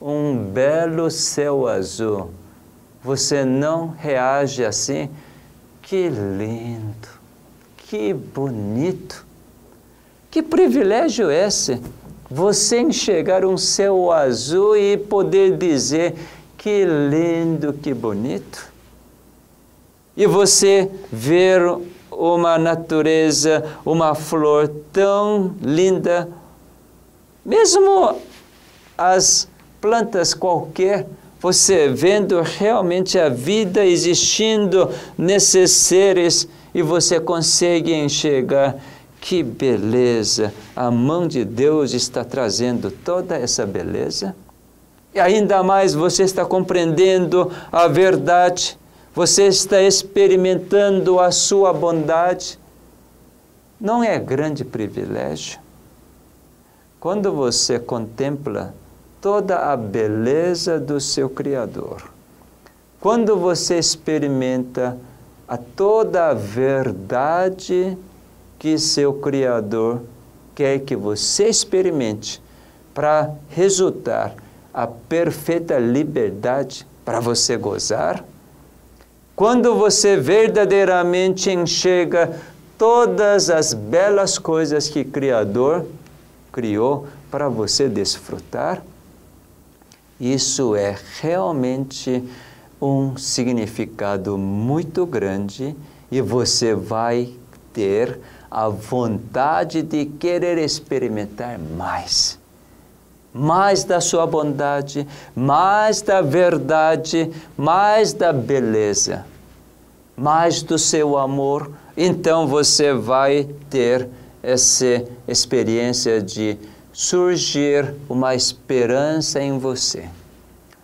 um belo céu azul, você não reage assim? Que lindo, que bonito. Que privilégio esse, você enxergar um céu azul e poder dizer que lindo, que bonito. E você ver uma natureza, uma flor tão linda, mesmo as plantas qualquer, você vendo realmente a vida existindo nesses seres e você consegue enxergar que beleza! A mão de Deus está trazendo toda essa beleza. E ainda mais você está compreendendo a verdade, você está experimentando a sua bondade. Não é grande privilégio? Quando você contempla toda a beleza do seu Criador, quando você experimenta a toda a verdade que seu Criador quer que você experimente para resultar a perfeita liberdade para você gozar? Quando você verdadeiramente enxerga todas as belas coisas que Criador criou para você desfrutar, isso é realmente um significado muito grande e você vai ter a vontade de querer experimentar mais. Mais da sua bondade, mais da verdade, mais da beleza, mais do seu amor. Então você vai ter essa experiência de surgir uma esperança em você.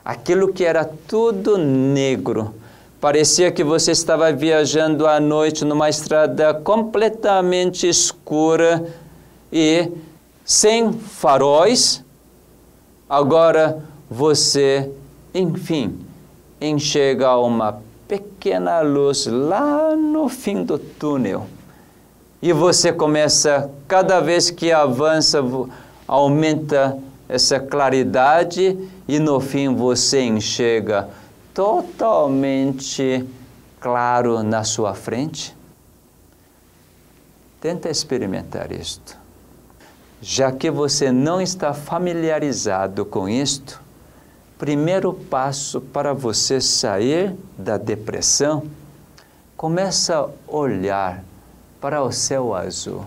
Aquilo que era tudo negro, parecia que você estava viajando à noite numa estrada completamente escura e sem faróis. Agora você, enfim, enxerga uma pequena luz lá no fim do túnel. E você começa, cada vez que avança, aumenta essa claridade e no fim você enxerga totalmente claro na sua frente? Tenta experimentar isto. Já que você não está familiarizado com isto, primeiro passo para você sair da depressão, começa a olhar para o céu azul.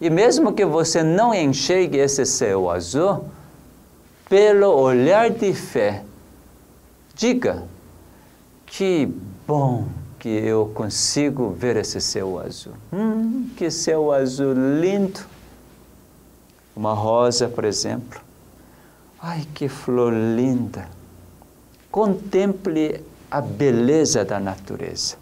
E mesmo que você não enxergue esse céu azul, pelo olhar de fé, diga: que bom que eu consigo ver esse céu azul. Hum, que céu azul lindo! Uma rosa, por exemplo. Ai, que flor linda! Contemple a beleza da natureza.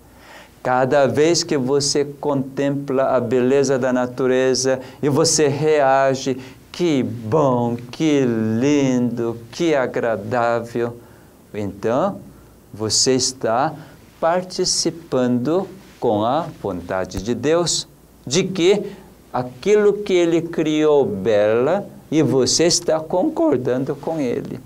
Cada vez que você contempla a beleza da natureza e você reage, que bom, que lindo, que agradável. Então, você está participando com a vontade de Deus, de que aquilo que Ele criou bela e você está concordando com Ele.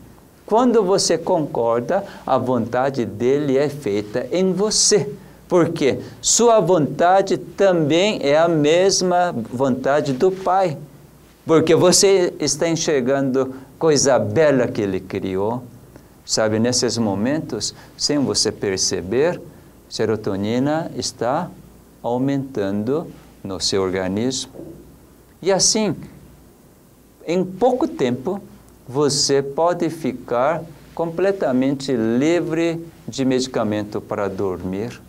Quando você concorda, a vontade dele é feita em você. Porque sua vontade também é a mesma vontade do Pai. Porque você está enxergando coisa bela que ele criou. Sabe, nesses momentos, sem você perceber, serotonina está aumentando no seu organismo. E assim, em pouco tempo, você pode ficar completamente livre de medicamento para dormir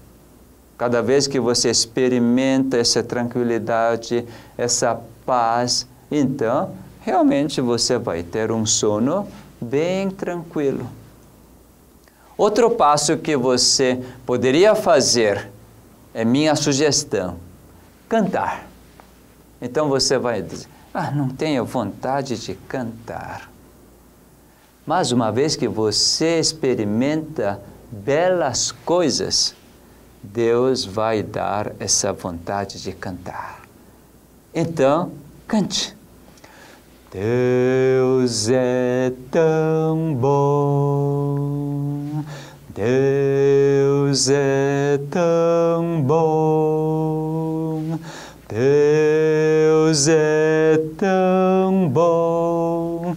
Cada vez que você experimenta essa tranquilidade, essa paz, então realmente você vai ter um sono bem tranquilo. Outro passo que você poderia fazer, é minha sugestão, cantar. Então você vai dizer, ah, não tenho vontade de cantar. Mas uma vez que você experimenta belas coisas, Deus vai dar essa vontade de cantar. Então, cante. Deus é tão bom, Deus é tão bom, Deus é tão bom,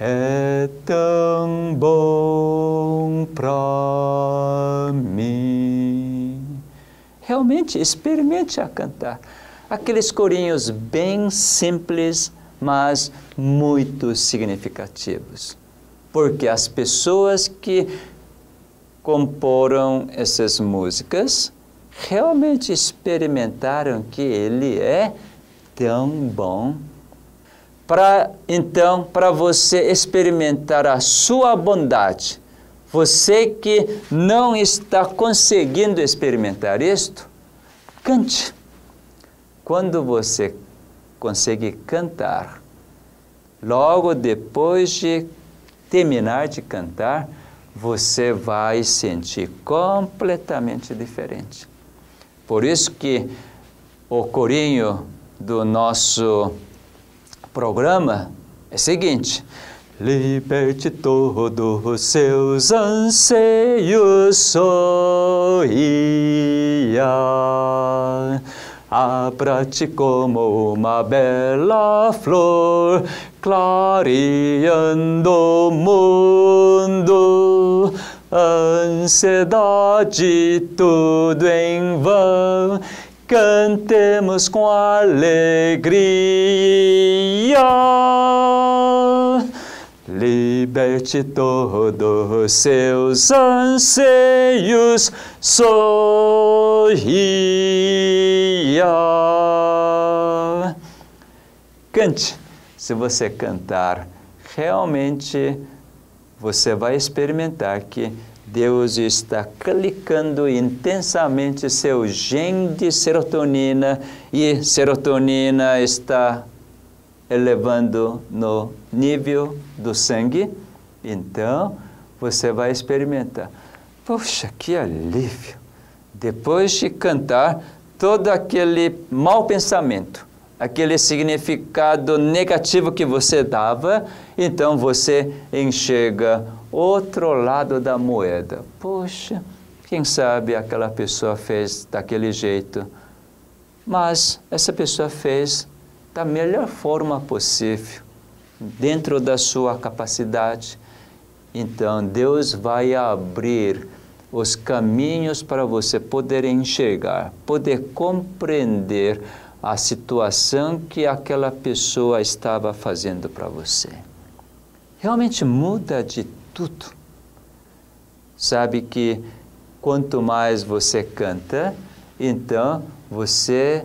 é tão bom para mim realmente experimente a cantar. Aqueles corinhos bem simples, mas muito significativos. Porque as pessoas que comporam essas músicas realmente experimentaram que ele é tão bom. Para então, para você experimentar a sua bondade, você que não está conseguindo experimentar isto, cante. Quando você consegue cantar, logo depois de terminar de cantar, você vai sentir completamente diferente. Por isso que o corinho do nosso programa é o seguinte: Liberte todos os seus anseios, sorria. Abra-te como uma bela flor, clareando o mundo. Ansiedade, tudo em vão, cantemos com alegria. Liberte todos seus anseios, sorria. Cante. Se você cantar, realmente você vai experimentar que Deus está clicando intensamente seu gene de serotonina e serotonina está elevando no nível do sangue. Então, você vai experimentar. Poxa, que alívio! Depois de cantar, todo aquele mau pensamento, aquele significado negativo que você dava, então você enxerga outro lado da moeda. Poxa, quem sabe aquela pessoa fez daquele jeito, mas essa pessoa fez da melhor forma possível, dentro da sua capacidade. Então, Deus vai abrir os caminhos para você poder enxergar, poder compreender a situação que aquela pessoa estava fazendo para você. Realmente muda de tudo. Sabe que quanto mais você canta, então você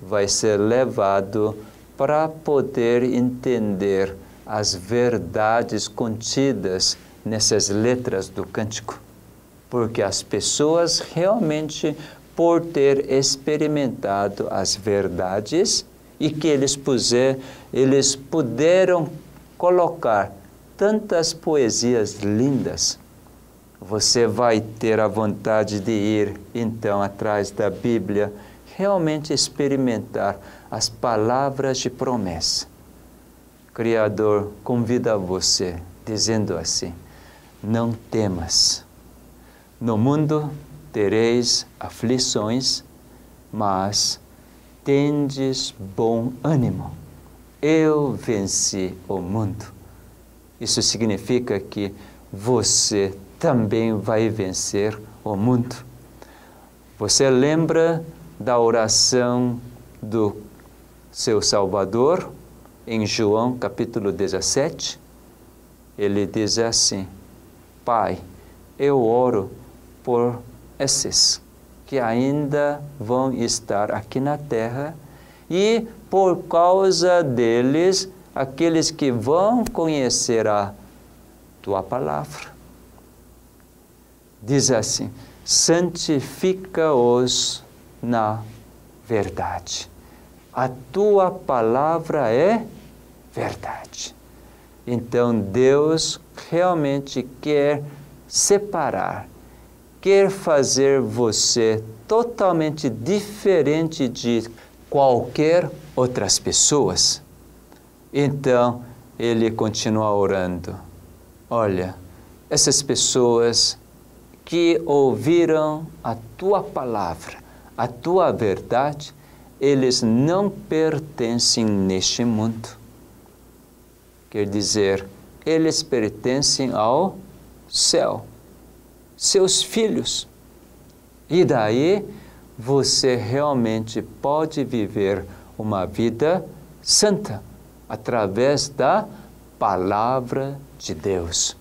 vai ser levado para poder entender as verdades contidas nessas letras do cântico. Porque as pessoas realmente, por ter experimentado as verdades e que eles, puser, eles puderam colocar tantas poesias lindas, você vai ter a vontade de ir então atrás da Bíblia realmente experimentar as palavras de promessa. Criador convida você, dizendo assim: Não temas. No mundo tereis aflições, mas tendes bom ânimo. Eu venci o mundo. Isso significa que você também vai vencer o mundo. Você lembra da oração do seu Salvador, em João capítulo 17, ele diz assim: Pai, eu oro por esses que ainda vão estar aqui na terra e por causa deles, aqueles que vão conhecer a tua palavra. Diz assim: santifica-os na verdade. A tua palavra é verdade. Então Deus realmente quer separar, quer fazer você totalmente diferente de qualquer outras pessoas. Então ele continua orando. Olha, essas pessoas que ouviram a tua palavra, a tua verdade, eles não pertencem neste mundo. Quer dizer, eles pertencem ao céu, seus filhos. E daí você realmente pode viver uma vida santa através da palavra de Deus.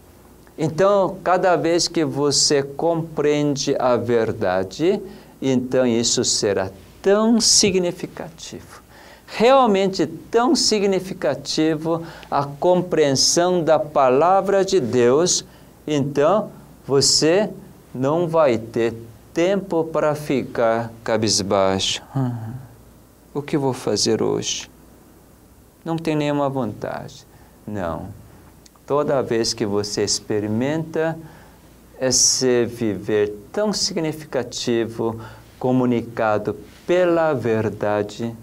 Então, cada vez que você compreende a verdade, então isso será tão significativo, realmente tão significativo a compreensão da palavra de Deus, então você não vai ter tempo para ficar cabisbaixo. O que vou fazer hoje? Não tem nenhuma vontade. Não. Toda vez que você experimenta esse viver tão significativo, comunicado pela verdade,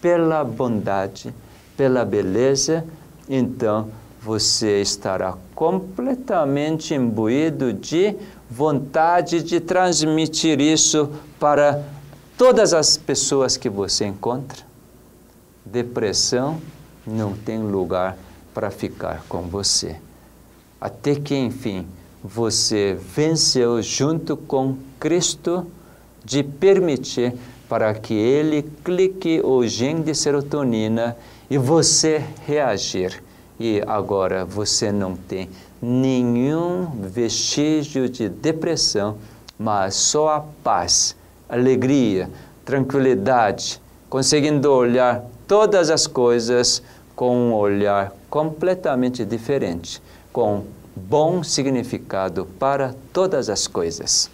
pela bondade, pela beleza, então você estará completamente imbuído de vontade de transmitir isso para todas as pessoas que você encontra. Depressão não tem lugar para ficar com você. Até que, enfim, você venceu junto com Cristo de permitir para que ele clique o gene de serotonina e você reagir. E agora você não tem nenhum vestígio de depressão, mas só a paz, alegria, tranquilidade, conseguindo olhar todas as coisas com um olhar completamente diferente, com bom significado para todas as coisas.